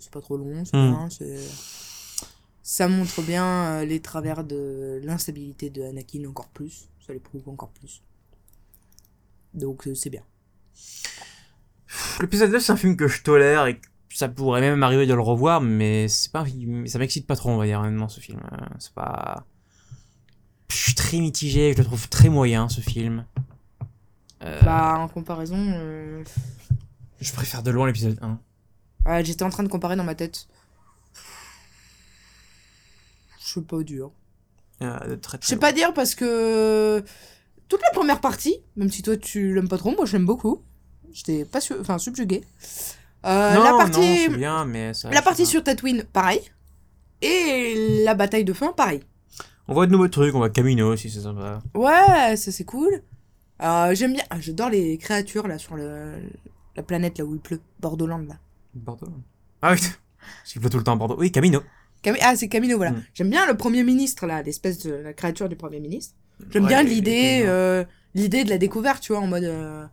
C'est pas trop long, c'est Hmm. Ça montre bien euh, les travers de l'instabilité de Anakin encore plus. Ça les prouve encore plus. Donc euh, c'est bien. L'épisode 9, c'est un film que je tolère et ça pourrait même m'arriver de le revoir, mais c'est pas, ça m'excite pas trop, on va dire, honnêtement, ce film. Euh, C'est pas. Je suis très mitigé, je le trouve très moyen, ce film. Euh, Bah, en comparaison. euh, Je préfère de loin l'épisode 1. Ouais, j'étais en train de comparer dans ma tête. Je sais pas dire. Euh, très, Je sais pas dire parce que toute la première partie, même si toi tu l'aimes pas trop, moi je l'aime beaucoup. J'étais pas su- enfin subjugué. Euh, la partie, bien, mais ça, la partie sur Tatooine, pareil. Et la bataille de fin, pareil. On voit de nouveaux trucs, on voit Camino aussi, c'est sympa. Ouais, ça c'est cool. Euh, J'aime bien, ah, j'adore les créatures là sur le, la planète là où il pleut, Bordeaux-Land là. Bordeaux Ah oui, parce qu'il pleut tout le temps à Bordeaux. Oui, Camino. Ah, c'est Camino, voilà. Mm. J'aime bien le Premier ministre là, l'espèce de la créature du Premier ministre. J'aime Ouais, bien l'idée, euh, l'idée de la découverte, tu vois, en mode. euh,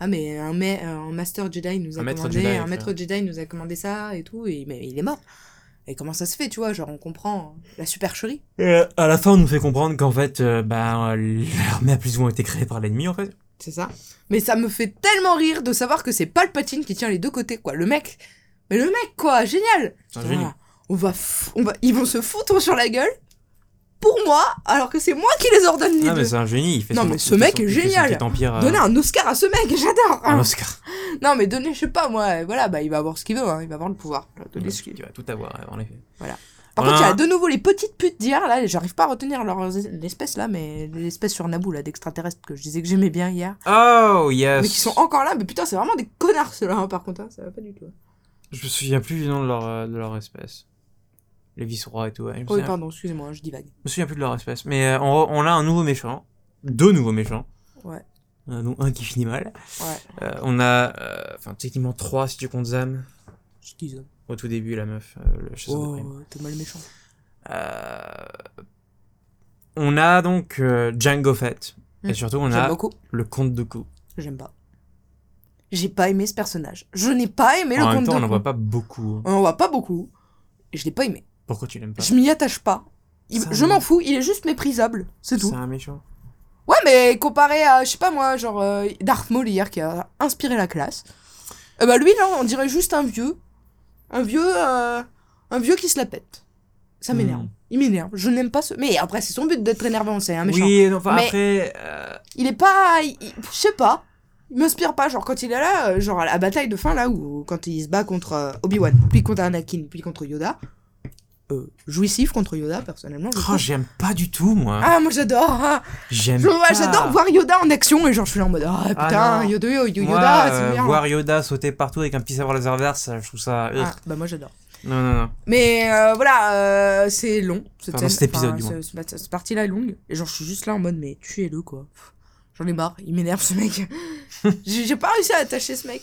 ah, mais un, ma- un Master Jedi nous a Un commandé, Jedi, un maître Jedi nous a commandé ça et tout, et mais il est mort. Et comment ça se fait, tu vois, genre on comprend la supercherie. Et euh, à la fin, on nous fait comprendre qu'en fait, euh, bah, l'armée a plus ou moins été créée par l'ennemi, en fait. C'est ça. Mais ça me fait tellement rire de savoir que c'est Palpatine qui tient les deux côtés, quoi. Le mec. Mais le mec, quoi, génial! C'est un génie. On va, on va, ils vont se foutre sur la gueule pour moi, alors que c'est moi qui les ordonne les Ah, mais deux. c'est un génie. Il fait Non, son- mais ce mec son- est génial. euh, Donnez un Oscar à ce mec, j'adore! un Oscar. Non, mais donnez, je sais pas, moi, voilà, bah, il va avoir ce qu'il veut, hein, il va avoir le pouvoir. Donnez ce qu'il- Tu vas tout avoir, en effet. Par Voilà. contre, il y a de nouveau les petites putes d'hier, là, j'arrive pas à retenir leur l'espèce là, mais l'espèce sur Naboo, là, d'extraterrestres que je disais que j'aimais bien hier. Oh, yes. Mais qui sont encore là, mais putain, c'est vraiment des connards, ceux-là, hein, par contre, hein, ça va pas du tout. Je me souviens plus du nom de leur, euh, de leur espèce. Les vice-rois et tout. ouais. Me Oui, pardon, excusez-moi, je divague. Je me souviens plus de leur espèce. Mais euh, on, on a un nouveau méchant. Deux nouveaux méchants. Ouais. Dont un qui finit mal. Ouais, Euh, on a, euh, enfin, techniquement trois si tu comptes Zam. je dis ça. Au tout début, la meuf, euh, le chasseur de Oh, primes. t'es mal méchant. Euh, on a donc euh, Django Fett. Hmm. Et surtout, on J'aime a beaucoup. le comte de Coup. J'aime pas. J'ai pas aimé ce personnage. Je n'ai pas aimé En le même conte temps, de on n'en voit pas beaucoup. On en voit pas beaucoup. Et je l'ai pas aimé. Pourquoi tu l'aimes pas Je m'y attache pas. Il- je m'en fous, il est juste méprisable. C'est tout. C'est un méchant. Ouais, mais comparé à, je sais pas moi, genre euh, Darth Maul hier qui a inspiré la classe. Eh bah lui, là, on dirait juste un vieux. Un vieux. euh, un vieux qui se la pète. Ça m'énerve. Hmm. Il m'énerve. Je n'aime pas ce. Mais après, c'est son but d'être énervant, c'est un méchant. Oui, non, enfin, Mais- après, euh, il est pas. il- il- Je sais pas. Il m'inspire pas. Genre, quand il est là, euh, genre à la bataille de fin, là, où quand il se bat contre euh, Obi-Wan, puis contre Anakin, puis contre Yoda. Euh, jouissif contre Yoda, personnellement. je Oh, j'aime pas du tout, moi. ah, moi j'adore! ah. J'aime. J'adore voir Yoda en action et genre je suis là en mode ah putain non. Yoda, Yoda, Yoda euh, c'est bien. voir Yoda sauter partout avec un petit sabre laser vert, ça, je trouve ça. Ah, bah moi j'adore. Non, non, non. Mais euh, voilà, euh, c'est long. Cette, Enfin, cet épisode, du ce- cette partie-là est longue. Et genre, je suis juste là en mode, mais tuez-le, quoi. J'en ai marre, il m'énerve ce mec. J'ai pas réussi à attacher ce mec.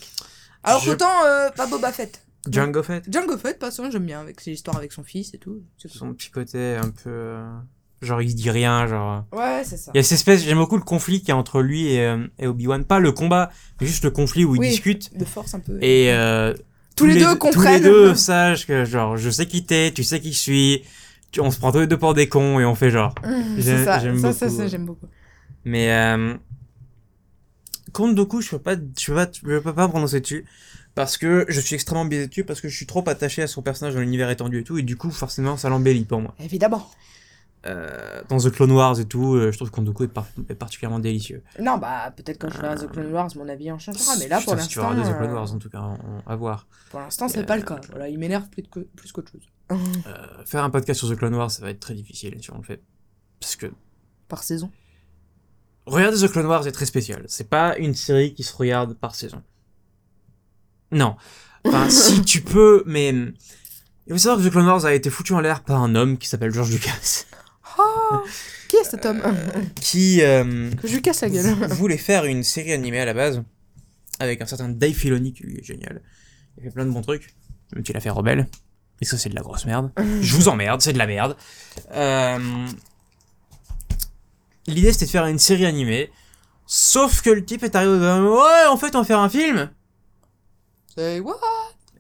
Alors Je- qu'autant, euh, pas Boba Fett. Django Fett. Django Fett, passons, j'aime bien, avec ses histoires avec son fils et tout. Son petit côté un peu. euh, Genre, il se dit rien, genre. euh. Ouais, c'est ça. Il y a cette espèce, j'aime beaucoup le conflit qu'il y a entre lui et, euh, et Obi-Wan. Pas le combat, mais juste le conflit où ils Oui. discutent. De force un peu. Et euh, Tous les deux Tous comprennent. les deux sachent que, genre, je sais qui t'es, tu sais qui je suis. tu- On se prend tous les deux pour des cons et on fait genre. Mmh, J'aime- c'est ça, j'aime ça, ça, beaucoup, ça, ouais. j'aime beaucoup. Mais euh, Count Dooku, je peux pas, je peux pas, je peux pas prononcer dessus parce que je suis extrêmement biaisé dessus parce que je suis trop attaché à son personnage dans l'univers étendu et tout et du coup forcément ça l'embellit pour moi. Évidemment. Euh, dans The Clone Wars et tout, euh, je trouve que Count Dooku est, par- est particulièrement délicieux. Non, bah, peut-être quand je ferai The Clone Wars, mon avis en changera. Mais là, pour Putain, si tu l'instant. regarder The Clone euh, Wars en tout cas, on- on- à voir. Pour l'instant, c'est pas le cas. Voilà, il m'énerve plus, qu'autre chose. Euh, faire un podcast sur The Clone Wars, ça va être très difficile si on le fait. Parce que Par saison. regarder The Clone Wars est très spécial. C'est pas une série qui se regarde par saison. Non. Enfin, si tu peux, mais il faut savoir que The Clone Wars a été foutu en l'air par un homme qui s'appelle George Lucas, Oh Qui est cet homme qui euh, Que je lui casse la gueule. voulait faire une série animée à la base avec un certain Dave Filoni qui lui est génial. Il fait plein de bons trucs, même s'il a fait Rebelle. Et ça, c'est de la grosse merde. Je vous emmerde, c'est de la merde. Euh, L'idée, c'était de faire une série animée. Sauf que le type est arrivé au Ouais, en fait, on va faire un film. C'est what?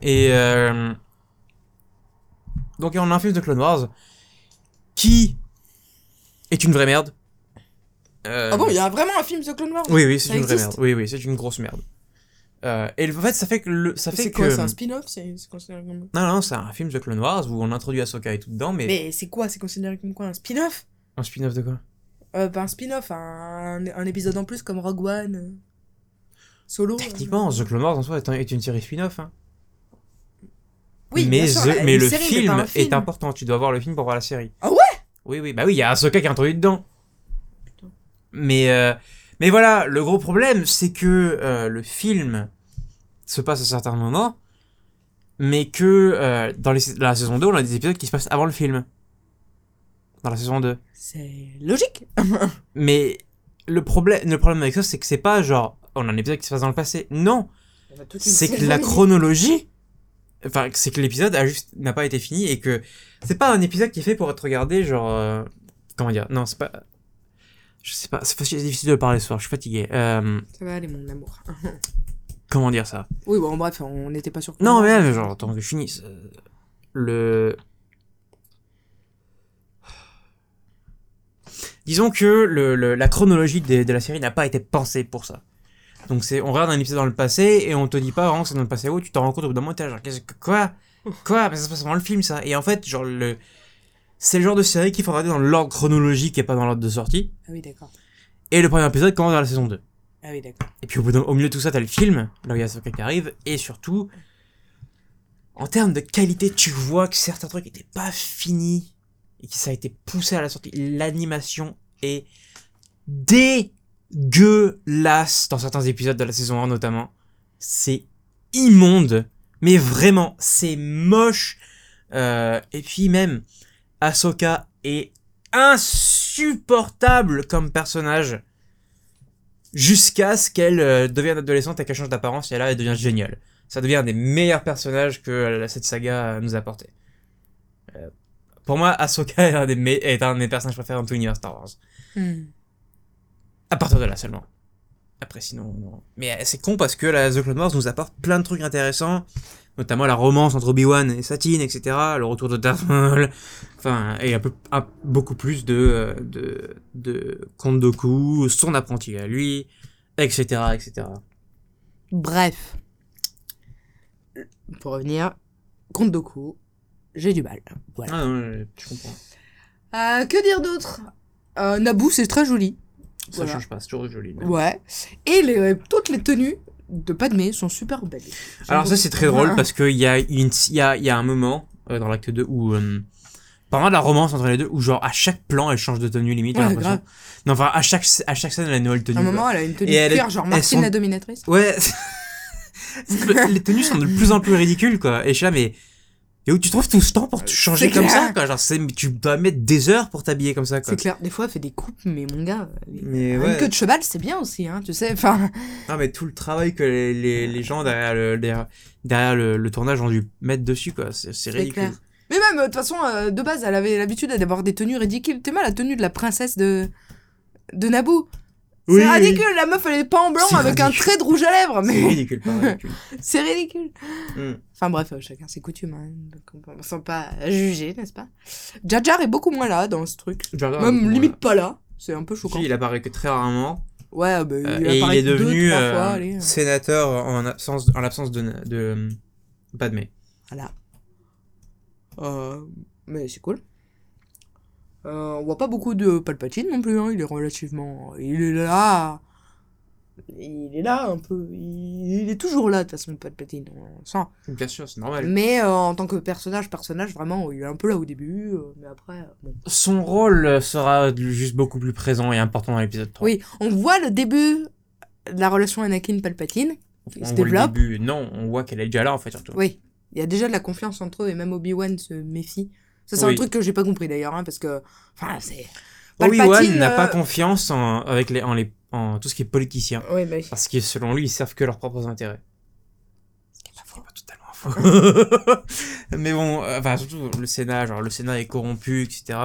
Et euh, donc on a un film de Clone Wars qui est une vraie merde. Euh, Ah bon, il y a vraiment un film The Clone Wars? Oui, oui, c'est une vraie merde. Oui, oui, c'est une grosse merde. Euh, et en fait, ça fait que le, ça fait C'est que quoi C'est un spin-off? C'est considéré comme. non, non, c'est un film de Clone Wars où on introduit Ahsoka et tout dedans, mais, Mais c'est quoi? C'est considéré comme quoi Un spin-off? Un spin-off de quoi? Euh, Pas un spin-off, un, un épisode en plus comme Rogue One. Solo. Techniquement, euh. The Clone Wars en soi est, un- est une série spin-off. Hein. Oui, mais sûr, The- le série, film, est important. Tu dois voir le film pour voir la série. Ah ouais? Oui, oui, bah oui, il y a Ahsoka qui est introduit dedans. Mais, euh, mais voilà, le gros problème, c'est que euh, le film se passe à certains moments, mais que euh, dans, les, dans la saison 2, on a des épisodes qui se passent avant le film. Dans la saison 2. C'est logique. Mais le problème, le problème avec ça, c'est que c'est pas genre, on a un épisode qui se passe dans le passé. Non, c'est que la chronologie, enfin, c'est que l'épisode n'a pas été fini et que c'est pas un épisode qui est fait pour être regardé, genre, euh, comment dire, non, c'est pas, je sais pas, c'est difficile de parler ce soir, je suis fatigué. Euh, Ça va aller, mon amour. comment dire ça? Oui, bon, bref, on n'était pas sûr. Non, mais genre, attends que je finisse. Le, disons que le, le- la chronologie de, de la série n'a pas été pensée pour ça. Donc c'est, on regarde un épisode dans le passé et on te dit pas vraiment que c'est dans le passé. Oh, tu t'en rends compte au bout d'un moment, t'es genre, qu'est-ce que, quoi? Quoi? Mais ça se passe avant le film, ça. Et en fait, genre, le, c'est le genre de série qu'il faut regarder dans l'ordre chronologique et pas dans l'ordre de sortie. Ah oui, d'accord. Et le premier épisode commence dans la saison 2. Ah oui, d'accord. Et puis au, bout d'un- au milieu de tout ça, t'as le film, là où il y a Ahsoka qui arrive, et surtout, en termes de qualité, tu vois que certains trucs étaient pas finis, et que ça a été poussé à la sortie. L'animation est dégueulasse dans certains épisodes de la saison 1 notamment. C'est immonde, mais vraiment, c'est moche. Euh, et puis même, Ahsoka est insupportable comme personnage jusqu'à ce qu'elle euh, devienne adolescente et qu'elle change d'apparence et là elle devient géniale. Ça devient un des meilleurs personnages que cette saga euh, nous a apporté. Pour moi, Ahsoka est un, des est personnages préférés dans tout l'univers Star Wars. Hmm. À partir de là seulement. Après sinon, non. Mais euh, c'est con parce que la The Clone Wars nous apporte plein de trucs intéressants, notamment la romance entre Obi-Wan et Satine, etc. Le retour de Darth Maul, enfin, et un peu, un- beaucoup plus de, euh, de, de Count Dooku, son apprenti à lui, etc., etc. Bref. Pour revenir, compte Doku, j'ai du mal. Voilà. Ah non, je comprends. Euh, que dire d'autre? Euh, Naboo, c'est très joli. Ça Voilà. change pas, c'est toujours joli. Ouais. Et les, toutes les tenues de Padmé sont super belles. Alors ça c'est très drôle parce qu'il y a, une, y, a, y a un moment euh, dans l'acte 2 où... euh, pendant la romance entre les deux, où genre à chaque plan elle change de tenue limite. Ouais, grave. Non, enfin à chaque, à chaque scène elle a une nouvelle tenue. À un moment, elle a une tenue Et cuir, genre Martine sont- la dominatrice. Ouais. les tenues sont de plus en plus ridicules quoi. Et je suis là mais... Et où tu trouves tout ce temps pour te changer comme clair. ça quoi Genre c'est- tu dois mettre des heures pour t'habiller comme ça quoi. C'est clair, des fois, elle fait des coupes, mais mon gars, Mais une ouais. queue de cheval, c'est bien aussi, hein, tu sais. Enfin, Non mais tout le travail que les, les, les gens derrière le, derrière, derrière le, le tournage ont dû mettre dessus quoi. C'est ridicule. clair. Mais même, euh, de toute façon, euh, de base, elle avait l'habitude d'avoir des tenues ridicules. T'es mal la tenue de la princesse de, de Naboo. Oui, c'est oui. ridicule, la meuf elle est pas en blanc C'est avec un ridicule. trait de rouge à lèvres, C'est mais ridicule, pas ridicule. c'est ridicule. Hmm. Enfin bref, euh, chacun ses coutumes, hein, donc on ne sent pas juger, n'est-ce pas? Jar Jar est beaucoup moins là dans ce truc. Jar Même limite pas là, c'est un peu choquant. Si, il apparaît que très rarement. Ouais, bah, Euh, il et il est devenu euh, fois, allez. sénateur en absence, en l'absence de, de, de Padmé. Voilà. Euh, mais c'est cool. Euh, on voit pas beaucoup de Palpatine non plus, hein. il est relativement... Il est là... Il est là un peu. Il, est toujours là de toute façon, Palpatine. On sent. Bien sûr, c'est normal. Mais euh, en tant que personnage, personnage, vraiment, il est un peu là au début, euh, mais après, euh, bon. Son rôle sera juste beaucoup plus présent et important dans l'épisode 3. Oui, on voit le début de la relation Anakin-Palpatine. qui on se voit le développe. début. Non, on voit qu'elle est déjà là en fait surtout. Oui, il y a déjà de la confiance entre eux et même Obi-Wan se méfie. Ça, c'est Oui. un truc que j'ai pas compris d'ailleurs, hein, parce que. Enfin, c'est. Obi-Wan Palpatine, n'a pas euh, confiance en, avec les, en, les, en tout ce qui est politicien. Oui, bah, Parce que selon lui, ils servent que leurs propres intérêts. Ce qui est pas faux. Pas totalement faux. Mais bon, euh, enfin, surtout le Sénat, genre le Sénat est corrompu, etc.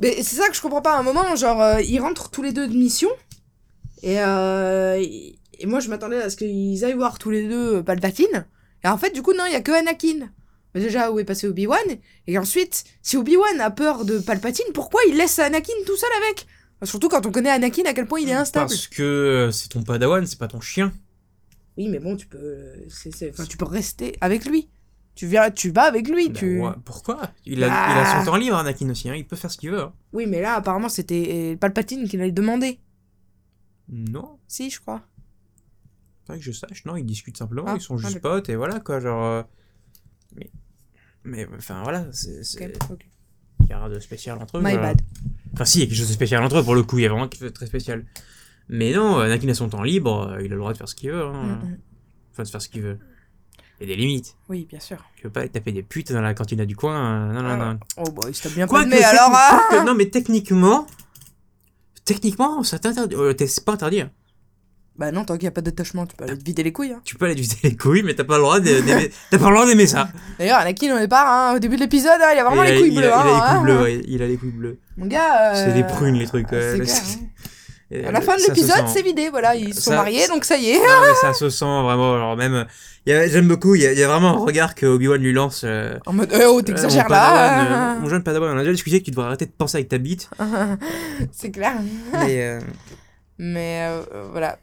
Mais c'est ça que je comprends pas. À un moment, genre, euh, ils rentrent tous les deux de mission. Et, euh, et moi, je m'attendais à ce qu'ils aillent voir tous les deux Palpatine. Et en fait, du coup, non, il y a que Anakin. Mais déjà, où est passé Obi-Wan? Et ensuite, si Obi-Wan a peur de Palpatine, pourquoi il laisse Anakin tout seul avec? Surtout quand on connaît Anakin, à quel point il est instable. Parce que euh, c'est ton padawan, c'est pas ton chien. Oui, mais bon, tu peux, euh, enfin, tu peux rester avec lui. Tu viens, tu vas avec lui. Bah, tu... ouais, pourquoi? Il a, il Bah. a son temps libre, Anakin aussi. Hein. Il peut faire ce qu'il veut. hein. Oui, mais là, apparemment, c'était euh, Palpatine qui l'avait demandé. Non, Si, je crois. pas que je sache. Non, ils discutent simplement. Ah, ils sont ah, juste potes et voilà quoi. Genre. Euh, Mais. Enfin voilà, c'est. Il y a rien de spécial entre eux. My voilà. bad. Enfin, si, il y a quelque chose de spécial entre eux pour le coup. Il y a vraiment quelque chose de très spécial. Mais non, Anakin a son temps libre. euh, Il a le droit de faire ce qu'il veut. hein. Mm, mm. Enfin, de faire ce qu'il veut. Il y a des limites. Oui, bien sûr. Tu veux pas taper des putes dans la cantine du coin. euh, Non, non, Ah. non. Oh, bah, il s'est bien Quoique, pas mais alors. ah non, mais techniquement, techniquement, ça t'interdit. euh, c'est pas interdit. hein. Bah non, tant qu'il n'y a pas d'attachement, tu peux aller te vider les couilles. Hein. Tu peux aller te vider les couilles, mais t'as pas le droit d'aimer. t'as pas le droit d'aimer ça. D'ailleurs, Anakin, au départ, hein, au début de l'épisode, hein, il a vraiment il les a, couilles il a- bleues. il a les hein, couilles bleues, ouais, Il a les couilles bleues. Mon gars. C'est euh, des prunes, les trucs, c'est clair. Et, À la euh, fin de se l'épisode, c'est vidé, voilà, ils se sont Ça- mariés, donc ça y est. Non, mais ça se sent vraiment. Alors, même. J'aime beaucoup. Il y, a, il y a vraiment un regard que Obi-Wan lui lance. euh, En mode, euh, oh, euh, t'exagères Padawan, là. euh, mon jeune Padawan, on a déjà discuté que tu devrais arrêter de penser avec ta bite. c'est clair. Mais. euh, Mais euh, euh, voilà.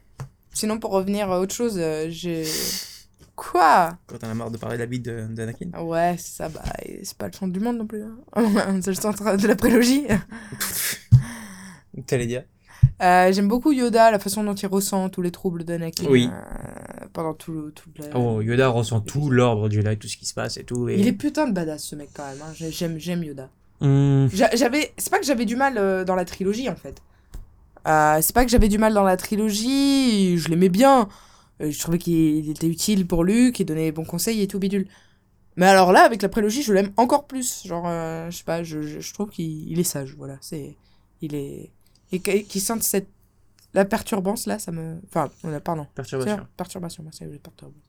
Sinon, pour revenir à autre chose, euh, j'ai. Quoi? Quand t'en as marre de parler de la bite d'Anakin. Ouais, c'est ça, bah, c'est pas le centre du monde non plus. hein. c'est le centre de la prélogie. T'allais dire Euh, J'aime beaucoup Yoda, la façon dont il ressent tous les troubles d'Anakin. Oui. euh, pendant tout le. Tout le- Oh, Yoda ressent tout l'ordre Jedi, tout ce qui se passe et tout. Et... Il est putain de badass ce mec quand même. hein. J'ai- J'aime Yoda. J'avais. C'est pas que j'avais du mal euh, dans la trilogie en fait. Euh, c'est pas que j'avais du mal dans la trilogie, je l'aimais bien. Euh, je trouvais qu'il était utile pour Luke, il donnait les bons conseils et tout bidule. Mais alors là, avec la prélogie, je l'aime encore plus. Genre, euh, je sais pas, je, je, je trouve qu'il il est sage, voilà. C'est, il est et qu'- qu'il sente cette la perturbance là, ça me, enfin, pardon, Perturbation. Perturbation, merci, perturbation.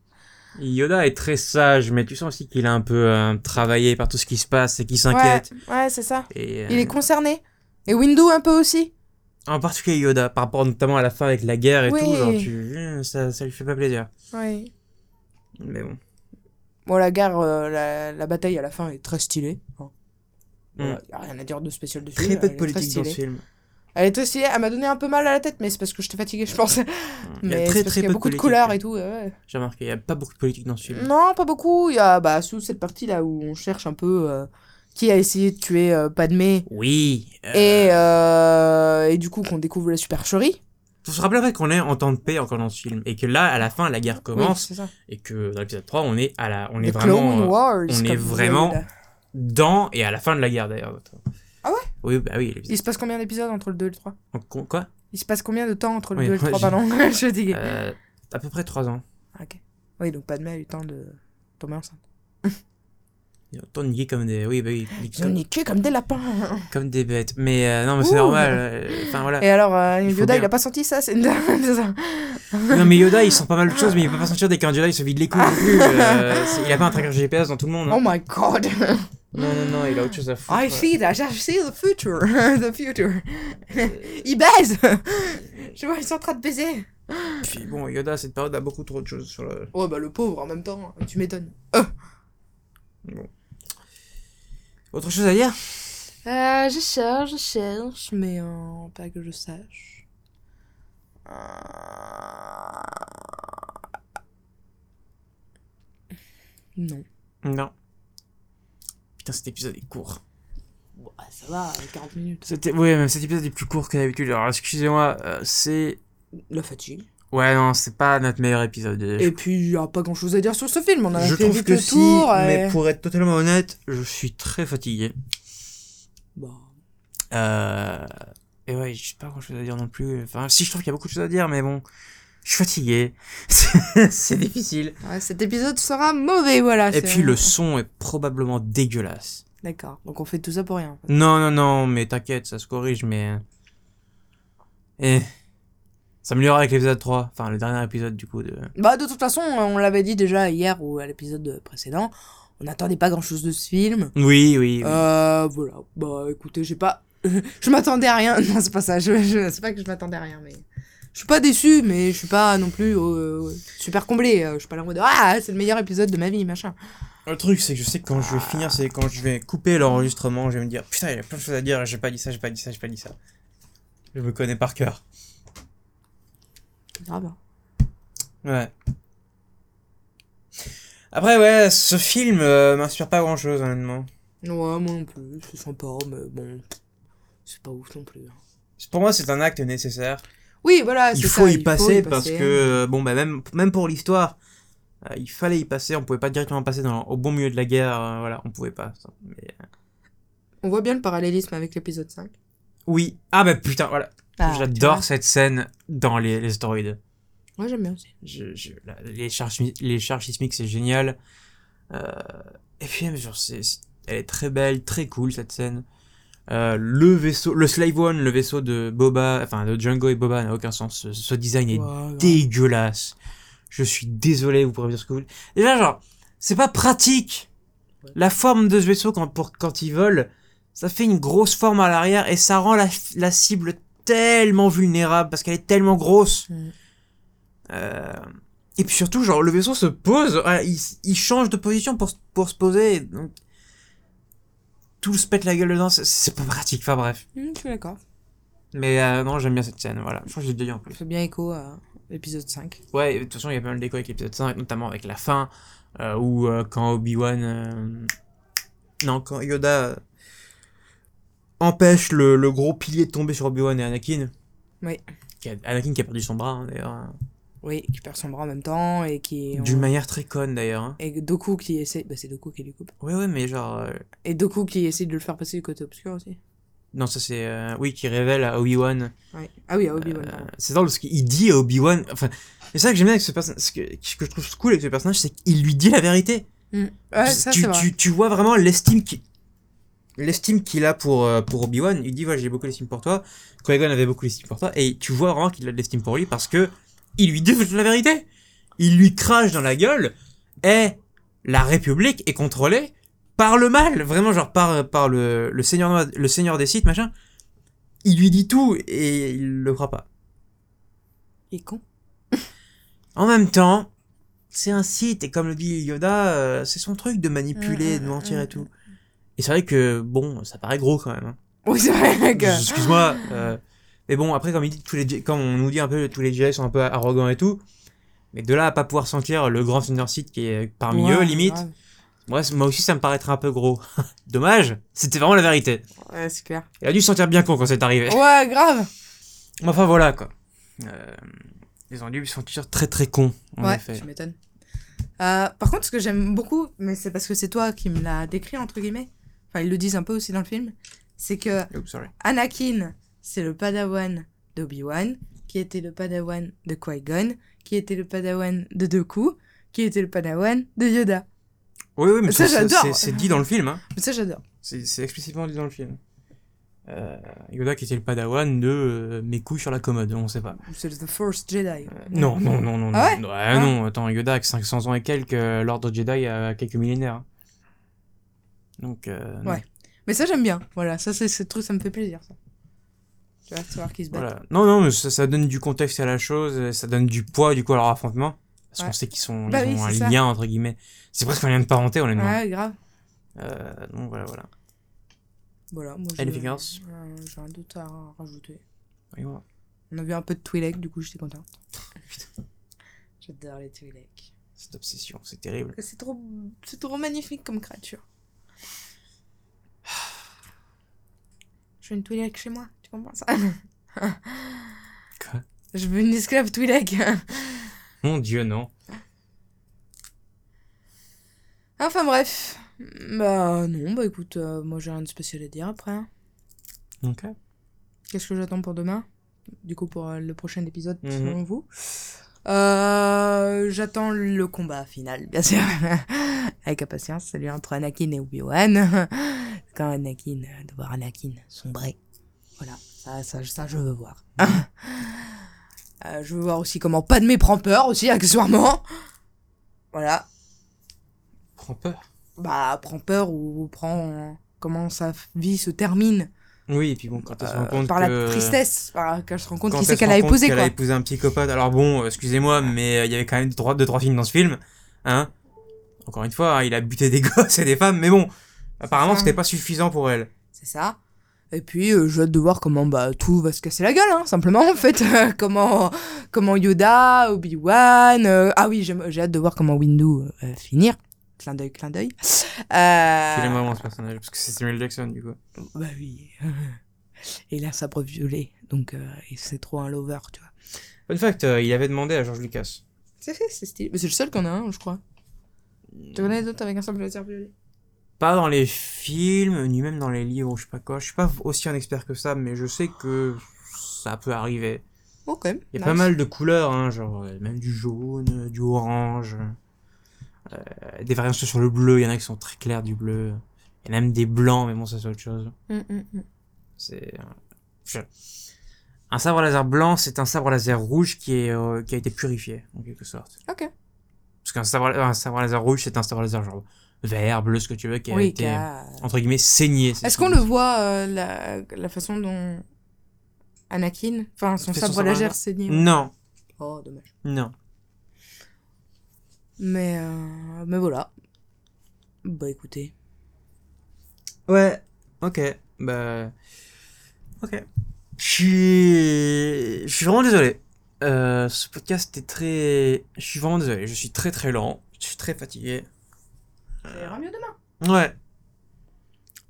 Yoda est très sage, mais tu sens aussi qu'il est un peu euh, travaillé par tout ce qui se passe et qu'il Ouais, s'inquiète. ouais, c'est ça. Et, euh, Il est concerné. Et Windu un peu aussi. En particulier Yoda, par rapport notamment à la fin avec la guerre et Oui. tout, genre, tu... euh, ça, ça lui fait pas plaisir. Oui. Mais bon. Bon, la guerre, euh, la, la bataille à la fin est très stylée. hein. Voilà, Mm. y a rien à dire de spécial dessus. Très peu de politique dans ce film. Elle est très stylée. Elle m'a donné un peu mal à la tête, mais c'est parce que j'étais fatiguée, je pense. Il y a mais très parce très qu'il y a beaucoup de, couleurs et tout. ouais. J'ai remarqué, il y a pas beaucoup de politique dans ce film. Non, pas beaucoup. Il y a bah, sous cette partie là où on cherche un peu euh, qui a essayé de tuer euh, Padmé Oui. euh, et, euh, et du coup qu'on découvre la supercherie. Rappeler en fait qu'on est en temps de paix encore dans ce film et que là, à la fin, la guerre commence Oui, et que dans l'épisode 3, on est à la, on est The vraiment euh, Wars. on est vraiment- vous dans et à la fin de la guerre d'ailleurs. Ah ouais? Oui, bah oui. Il se passe combien d'épisodes entre le 2 et le 3 Qu- Quoi Il se passe combien de temps entre le Oui, 2 et le ouais, 3 j'ai- Pardon, je fatiguée. euh, À peu près 3 ans. Ok. Oui, donc Padmé a eu le temps de tomber enceinte. Autant niqué comme des, oui, bah oui, Ils ont comme, niqué comme des lapins. comme des bêtes. Mais euh, non, mais c'est normal. euh, Enfin voilà. Et alors, euh, Il Yoda, il a pas senti ça C'est. Non mais Yoda il sent pas mal de choses mais il peut pas sentir dès qu'un Jedi se vide les couilles non plus. euh, il a pas un tracker GPS dans tout le monde. Oh hein. my god. Non non non il a autre chose à foutre. I see that. I see the future. the future. ils baisent. Je vois, ils sont en train de baiser. Puis bon Yoda cette période a beaucoup trop de choses sur le. Oh bah le pauvre en même temps, tu m'étonnes. Autre chose à dire? Euh, je cherche, je cherche, mais euh, pas que je sache. Non. Non. Putain cet épisode est court. Bon, ça va, 40 minutes. Ouais même cet épisode est plus court que d'habitude. Alors excusez-moi euh, c'est La fatigue. Ouais non c'est pas notre meilleur épisode. Et puis, il y a pas grand chose à dire sur ce film. On a je fait trouve vite que le si tour. mais et- pour être totalement honnête je suis très fatigué. Bah, Euh... Et ouais, j'ai pas grand chose à dire non plus. Enfin, si je trouve qu'il y a beaucoup de choses à dire, mais bon, je suis fatigué. C'est difficile. ouais, cet épisode sera mauvais, voilà. Et puis le son est probablement dégueulasse. D'accord. Donc on fait tout ça pour rien. en fait. Non, non, non, mais t'inquiète, ça se corrige, mais. Et. Ça améliore avec l'épisode 3. Enfin, le dernier épisode du coup de. Bah, de toute façon, on l'avait dit déjà hier ou à l'épisode précédent. On n'attendait pas grand chose de ce film. Oui, oui. oui. Euh, voilà. Bah, écoutez, j'ai pas. je m'attendais à rien. Non, c'est pas ça. Je, je... C'est pas que je m'attendais à rien, mais. Je suis pas déçu, mais je suis pas non plus euh, super comblé. Euh, Je suis pas là en mode Ah, c'est le meilleur épisode de ma vie, machin. Le truc, c'est que je sais que quand je vais finir, c'est quand je vais couper l'enregistrement, je vais me dire Putain, il y a plein de choses à dire, j'ai pas dit ça, j'ai pas dit ça, j'ai pas dit ça. Je me connais par cœur. Grave. Ouais. Après, ouais, ce film euh, m'inspire pas grand chose, honnêtement. Ouais, moi non plus. C'est sympa, mais bon. C'est pas ouf non plus. hein. Pour moi, c'est un acte nécessaire. Oui, voilà. il faut ça, y passer parce passer. que, euh, bon, bah, même, même pour l'histoire, euh, il fallait y passer. On pouvait pas directement passer dans, au bon milieu de la guerre. euh, voilà, on pouvait pas. ça. Mais, On voit bien le parallélisme avec l'épisode 5. Oui. Ah, bah putain, voilà. Ah, J'adore cette scène dans les, les astéroïdes. Moi, j'aime bien aussi. Je, je- la- les, charges, les charges sismiques, c'est génial. Euh, et puis, genre, c'est, c'est- elle est très belle, très cool cette scène. Euh, le vaisseau, le Slave One, le vaisseau de Boba, enfin de Django et Boba n'a aucun sens. Ce, ce design est ouais. dégueulasse. Je suis désolé, vous pourrez me dire ce que vous voulez. Déjà, genre, c'est pas pratique. Ouais. La forme de ce vaisseau quand, pour, quand il vole, ça fait une grosse forme à l'arrière et ça rend la, la cible tellement vulnérable parce qu'elle est tellement grosse. Mm. Euh, et puis surtout, genre, le vaisseau se pose, il, il change de position pour, se- pour se poser. Donc, tout se pète la gueule dedans, c'est- c'est pas pratique, enfin bref. Hum, je suis d'accord. Mais euh, non, j'aime bien cette scène, voilà. Je crois que j'ai déjà en plus. Ça fait bien écho à l'épisode 5. Ouais, de toute façon, il y a pas mal d'écho avec l'épisode 5, notamment avec la fin, euh, où euh, quand Obi-Wan... Non, quand Yoda empêche le, le gros pilier de tomber sur Obi-Wan et Anakin. Oui. Qui a- Anakin qui a perdu son bras, hein, d'ailleurs. Oui, qui perd son bras en même temps et qui. D'une manière très conne, d'ailleurs. hein. Et Doku qui essaie. Bah, c'est Doku qui lui coupe. Ouais, ouais, mais genre... euh, Et Doku qui essaie de le faire passer du côté obscur aussi. Non, ça c'est... euh, Oui, qui révèle à Obi-Wan... Ouais. Ah oui, à Obi-Wan. euh, c'est drôle parce qu'il dit à Obi-Wan... Enfin, c'est ça que j'aime bien avec ce personnage... Ce que, que je trouve cool avec ce personnage, c'est qu'il lui dit la vérité. Ouais, tu, ça tu, tu vois vraiment l'estime qu'il l'estime qu'il a pour, euh, pour Obi-Wan. Il dit, ouais, j'ai beaucoup d'estime pour toi. Qui-Gon avait beaucoup d'estime pour toi. Et tu vois vraiment qu'il a de l'estime pour lui parce que il lui dit la vérité. Il lui crache dans la gueule. Et la République est contrôlée par le mal. Vraiment, genre par, par le, le, seigneur, le seigneur des sites, machin. Il lui dit tout et il le fera pas. Il est con. En même temps, c'est un site, et comme le dit Yoda, euh, c'est son truc de manipuler, de mentir et tout. Et c'est vrai que, bon, ça paraît gros quand même. hein. Oui, c'est vrai que. Excuse-moi. euh, mais bon, après, comme il dit, tous les, comme on nous dit un peu, tous les Jedi sont un peu arrogants et tout. Mais de là à pas pouvoir sentir le grand Seigneur Sith qui est parmi Ouais, eux, limite, grave. Moi, c- moi aussi, ça me paraîtrait un peu gros. Dommage, c'était vraiment la vérité. Ouais, c'est clair. Il a dû se sentir bien con quand c'est arrivé. Ouais, grave. Mais Enfin, voilà, quoi. Euh, ils ont dû se sentir très très con, en ouais, effet. tu m'étonnes. Euh, par contre, ce que j'aime beaucoup, mais c'est parce que c'est toi qui me l'as décrit, entre guillemets, enfin, ils le disent un peu aussi dans le film, c'est que sorry. Anakin, c'est le padawan d'Obi-Wan, qui était le padawan de Qui-Gon, qui était le padawan de Dooku, qui était le padawan de Yoda. Oui, oui, mais Ça, ça, j'adore. c'est- dit dans le film, hein. Mais ça, j'adore. C'est explicitement dit dans le film. Euh, Yoda qui était le padawan de euh, mes couilles sur la commode, on sait pas. C'est The First Jedi. Euh, non, non, non, non, Ah non. ouais Ah. non, attends, Yoda avec 500 ans et quelques, euh, l'ordre Jedi a quelques millénaires. Donc, euh. Ouais. Mais ça, j'aime bien. Voilà, ça, c'est ce truc, ça me fait plaisir, ça. Tu vois, savoir qu'ils se battent. Voilà. Non, non, mais ça, ça donne du contexte à la chose, ça donne du poids du coup à leur affrontement. Parce qu'on sait qu'ils sont, Bah ils oui, ont un ça. lien entre guillemets. C'est presque un lien de parenté honnêtement. Ouais, grave. Euh, donc voilà, voilà. Voilà, moi, j'ai euh, j'ai rien d'autre à rajouter. Et voilà. On a vu un peu de Twi'lek, du coup, j'étais contente. J'adore les Twi'lek. Cette obsession, c'est terrible. C'est trop, c'est trop magnifique comme créature. Je veux une Twi'lek chez moi, tu comprends ça Quoi? Je veux une esclave Twi'lek. Mon dieu, non. enfin bref. Bah non, bah écoute, euh, moi j'ai rien de spécial à dire après. Ok. Qu'est-ce que j'attends pour demain? Du coup, pour euh, le prochain épisode, Mhm. selon vous Euh, J'attends le combat final, bien sûr. Avec impatience, celui entre Anakin et Obi-Wan. Quand Anakin, euh, de voir Anakin sombrer. Voilà, ça, ça, ça je veux voir. Euh, je veux voir aussi comment Padmé prend peur aussi, accessoirement. Voilà. Prends peur. Bah, prend peur ou prend... euh, comment sa vie se termine. Oui, et puis bon, quand elle se Euh, rend compte par que... la tristesse. Par, quand elle se rend compte qui elle c'est qu'elle a épousé, qu'elle quoi. a épousé un psychopathe. Alors bon, euh, excusez-moi, mais euh, il y avait quand même trois, deux, trois films dans ce film. Hein Encore une fois, il a buté des gosses et des femmes, mais bon, apparemment Ça. c'était pas suffisant pour elle. C'est ça. Et puis, euh, j'ai hâte de voir comment bah, tout va se casser la gueule, hein, simplement, en fait. comment, comment Yoda, Obi-Wan... euh, Ah oui, j'ai hâte de voir comment Windu euh, va finir. Clin d'œil, clin d'œil. Euh... J'aime vraiment ce personnage, parce que c'est Samuel Jackson, du coup. Bah oui. Et là, sabre violet. Donc, c'est trop un lover, tu vois. Fun fact, il avait demandé à George Lucas. C'est fait, c'est stylé. Mais c'est le seul qu'on a un, je crois. Tu connais d'autres avec un sabre laser violet Pas dans les films, ni même dans les livres, je sais pas quoi. Je suis pas aussi un expert que ça, mais je sais que ça peut arriver. Ok. Il y a pas mal de couleurs, hein, genre euh, même du jaune, euh, du orange, euh, des variations sur le bleu, il y en a qui sont très clairs du bleu. Il y en a même des blancs, mais bon, ça c'est autre chose. Mm, mm, mm. C'est un sabre laser blanc, c'est un sabre laser rouge qui est euh, qui a été purifié en quelque sorte. Ok. Parce qu'un sabre, un sabre laser rouge, c'est un sabre laser genre vert, bleu, ce que tu veux, qui a Oui, été car- entre guillemets saigné. Est-ce ce qu'on le voit, euh, la, la façon dont Anakin, enfin son sabre laser saignait Non, Oh, dommage. non. Mais, euh, mais voilà. Bah écoutez. Ouais, ok, bah. Ok. Je suis. Je suis vraiment désolé. Euh, ce podcast est très. Je suis vraiment désolé, je suis très très lent, je suis très fatigué. Ça ira mieux demain. Ouais.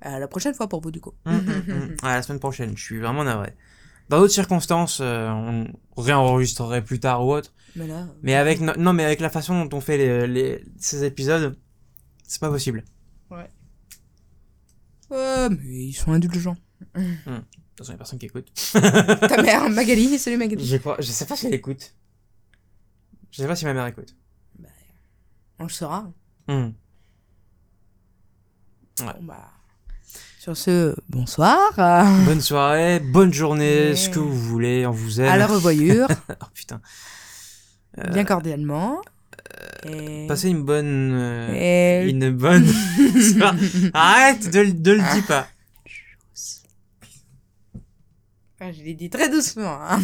À la prochaine fois pour vous, du coup. Hum, hum, hum. À la semaine prochaine, je suis vraiment navré. Dans d'autres circonstances, euh, on réenregistrerait plus tard ou autre. Mais là. Mais avec no- non, mais avec la façon dont on fait les, les- ces épisodes, c'est pas possible. Ouais, mais ils sont indulgents. De toute façon, y a personne qui écoute. Ta mère, Magali, salut Magali. Je crois, je sais pas si elle écoute. Je sais pas si ma mère écoute. On le saura. Bon, bah. Sur ce, bonsoir. euh, Bonne soirée, bonne journée, ce que vous voulez, on vous aime. à la revoyure, Oh putain. bien cordialement. Et... Passez une bonne. euh, Et- Une bonne. Arrête de, le- de le dire pas. Ah, je l'ai dit très doucement. Hein.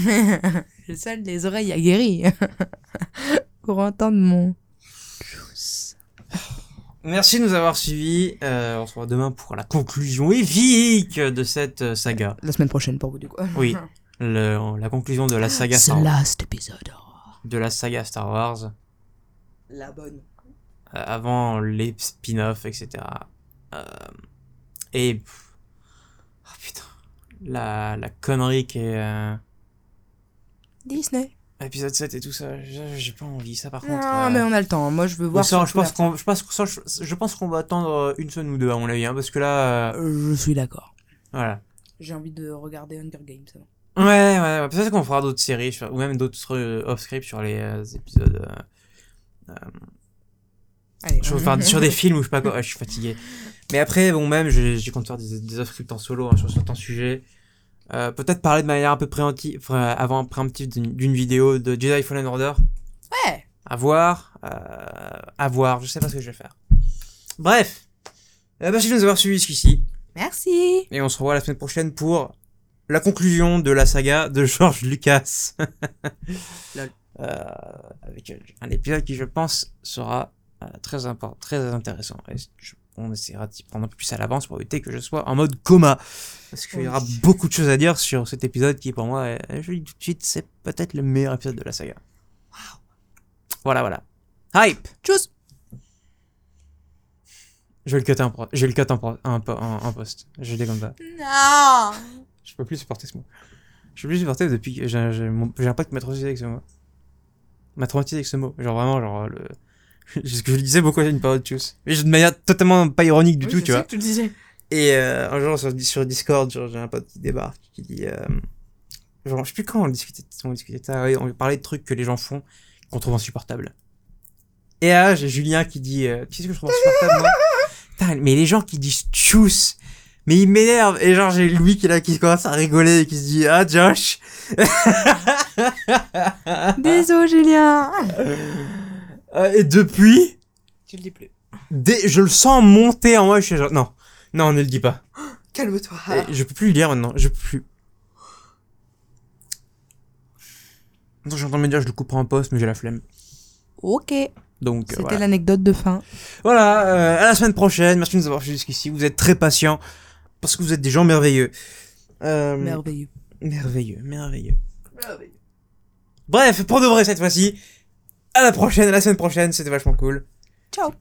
Le seul les oreilles aguerries. Pour entendre mon. Merci de nous avoir suivis. Euh, on se revoit demain pour la conclusion épique de cette euh, saga. La semaine prochaine pour vous, du coup. Oui. Le- la conclusion de la saga Star Wars. last episode. De la saga Star Wars. La bonne. avant les spin-offs, etc. Euh, et. pff, Oh putain. La, la connerie qui est. euh, Disney. Épisode 7 et tout ça, j'ai pas envie, ça par contre. Non, euh, mais on a le temps. Moi, je veux voir. ça, je pense qu'on je pense, ça, je, je pense qu'on va attendre euh, une semaine ou deux à mon avis, hein, parce que là. euh, Je suis d'accord. voilà. J'ai envie de regarder Hunger Games. ça va. Ouais, ouais, ouais. Peut-être qu'on fera d'autres séries, sur- ou même d'autres euh, off-script sur les euh, épisodes. euh, euh, Allez. sur, enfin, sur des films où je sais pas quoi, ouais, je suis fatigué. Mais après, bon, même, j'ai j'ai compte faire des, des off-scripts en solo hein, sur certains sujets. Euh, Peut-être parler de manière un peu préventive, enfin, avant préemptive d'une d'une vidéo de Jedi Fallen Order. Ouais. À voir. Euh, à voir, je sais pas ce que je vais faire. Bref. Euh, merci de nous avoir suivis jusqu'ici. Merci. Et on se revoit la semaine prochaine pour la conclusion de la saga de George Lucas. Lol. Euh, avec un épisode qui, je pense, sera euh, très important, très intéressant. Et je- on essaiera d'y prendre un peu plus à l'avance pour éviter que je sois en mode coma. Parce qu'il y aura beaucoup de choses à dire sur cet épisode qui, pour moi, je le dis tout de suite, c'est peut-être le meilleur épisode de la saga. Voilà, voilà. Hype Tchuss. Je vais le cut en, pro- je vais le cut en, pro- en, po- en, en post. Je comme ça. Non. Je peux plus supporter ce mot. Je peux plus supporter depuis que j'ai un qui m'a traumatisé avec ce mot. M'a traumatisé avec ce mot. Genre vraiment, genre le. C'est ce que je disais beaucoup à une période de Tchuss. Mais de manière totalement pas ironique du Oui, tout, je tu sais vois. que tu le disais. Et euh, un jour sur, sur Discord, j'ai un pote qui débarque, qui dit. Euh, genre, je sais plus comment on discutait, on discutait de ça. ouais, on parlait de trucs que les gens font qu'on trouve insupportables. Et là, j'ai Julien qui dit euh, Qu'est-ce que je trouve insupportable, moi? Putain, mais les gens qui disent tchuss, mais ils m'énervent. Et genre, j'ai Louis qui est là, qui commence à rigoler et qui se dit Ah, Josh Désolé, Julien. Euh, Et depuis, Tu le dis plus. dès- je le sens monter en moi. Je suis genre Non, non, ne le dis pas. Calme-toi. Et je peux plus le dire maintenant, je peux plus. Donc j'entends me dire je le couperai en poste mais j'ai la flemme. Ok. Donc euh, C'était voilà. l'anecdote de fin. Voilà, euh, à la semaine prochaine. Merci de nous avoir suivis jusqu'ici. Vous êtes très patients parce que vous êtes des gens merveilleux. Euh, Merveilleux. merveilleux, merveilleux. Bref, pour de vrai cette fois-ci. À la prochaine, à la semaine prochaine, c'était vachement cool. Ciao.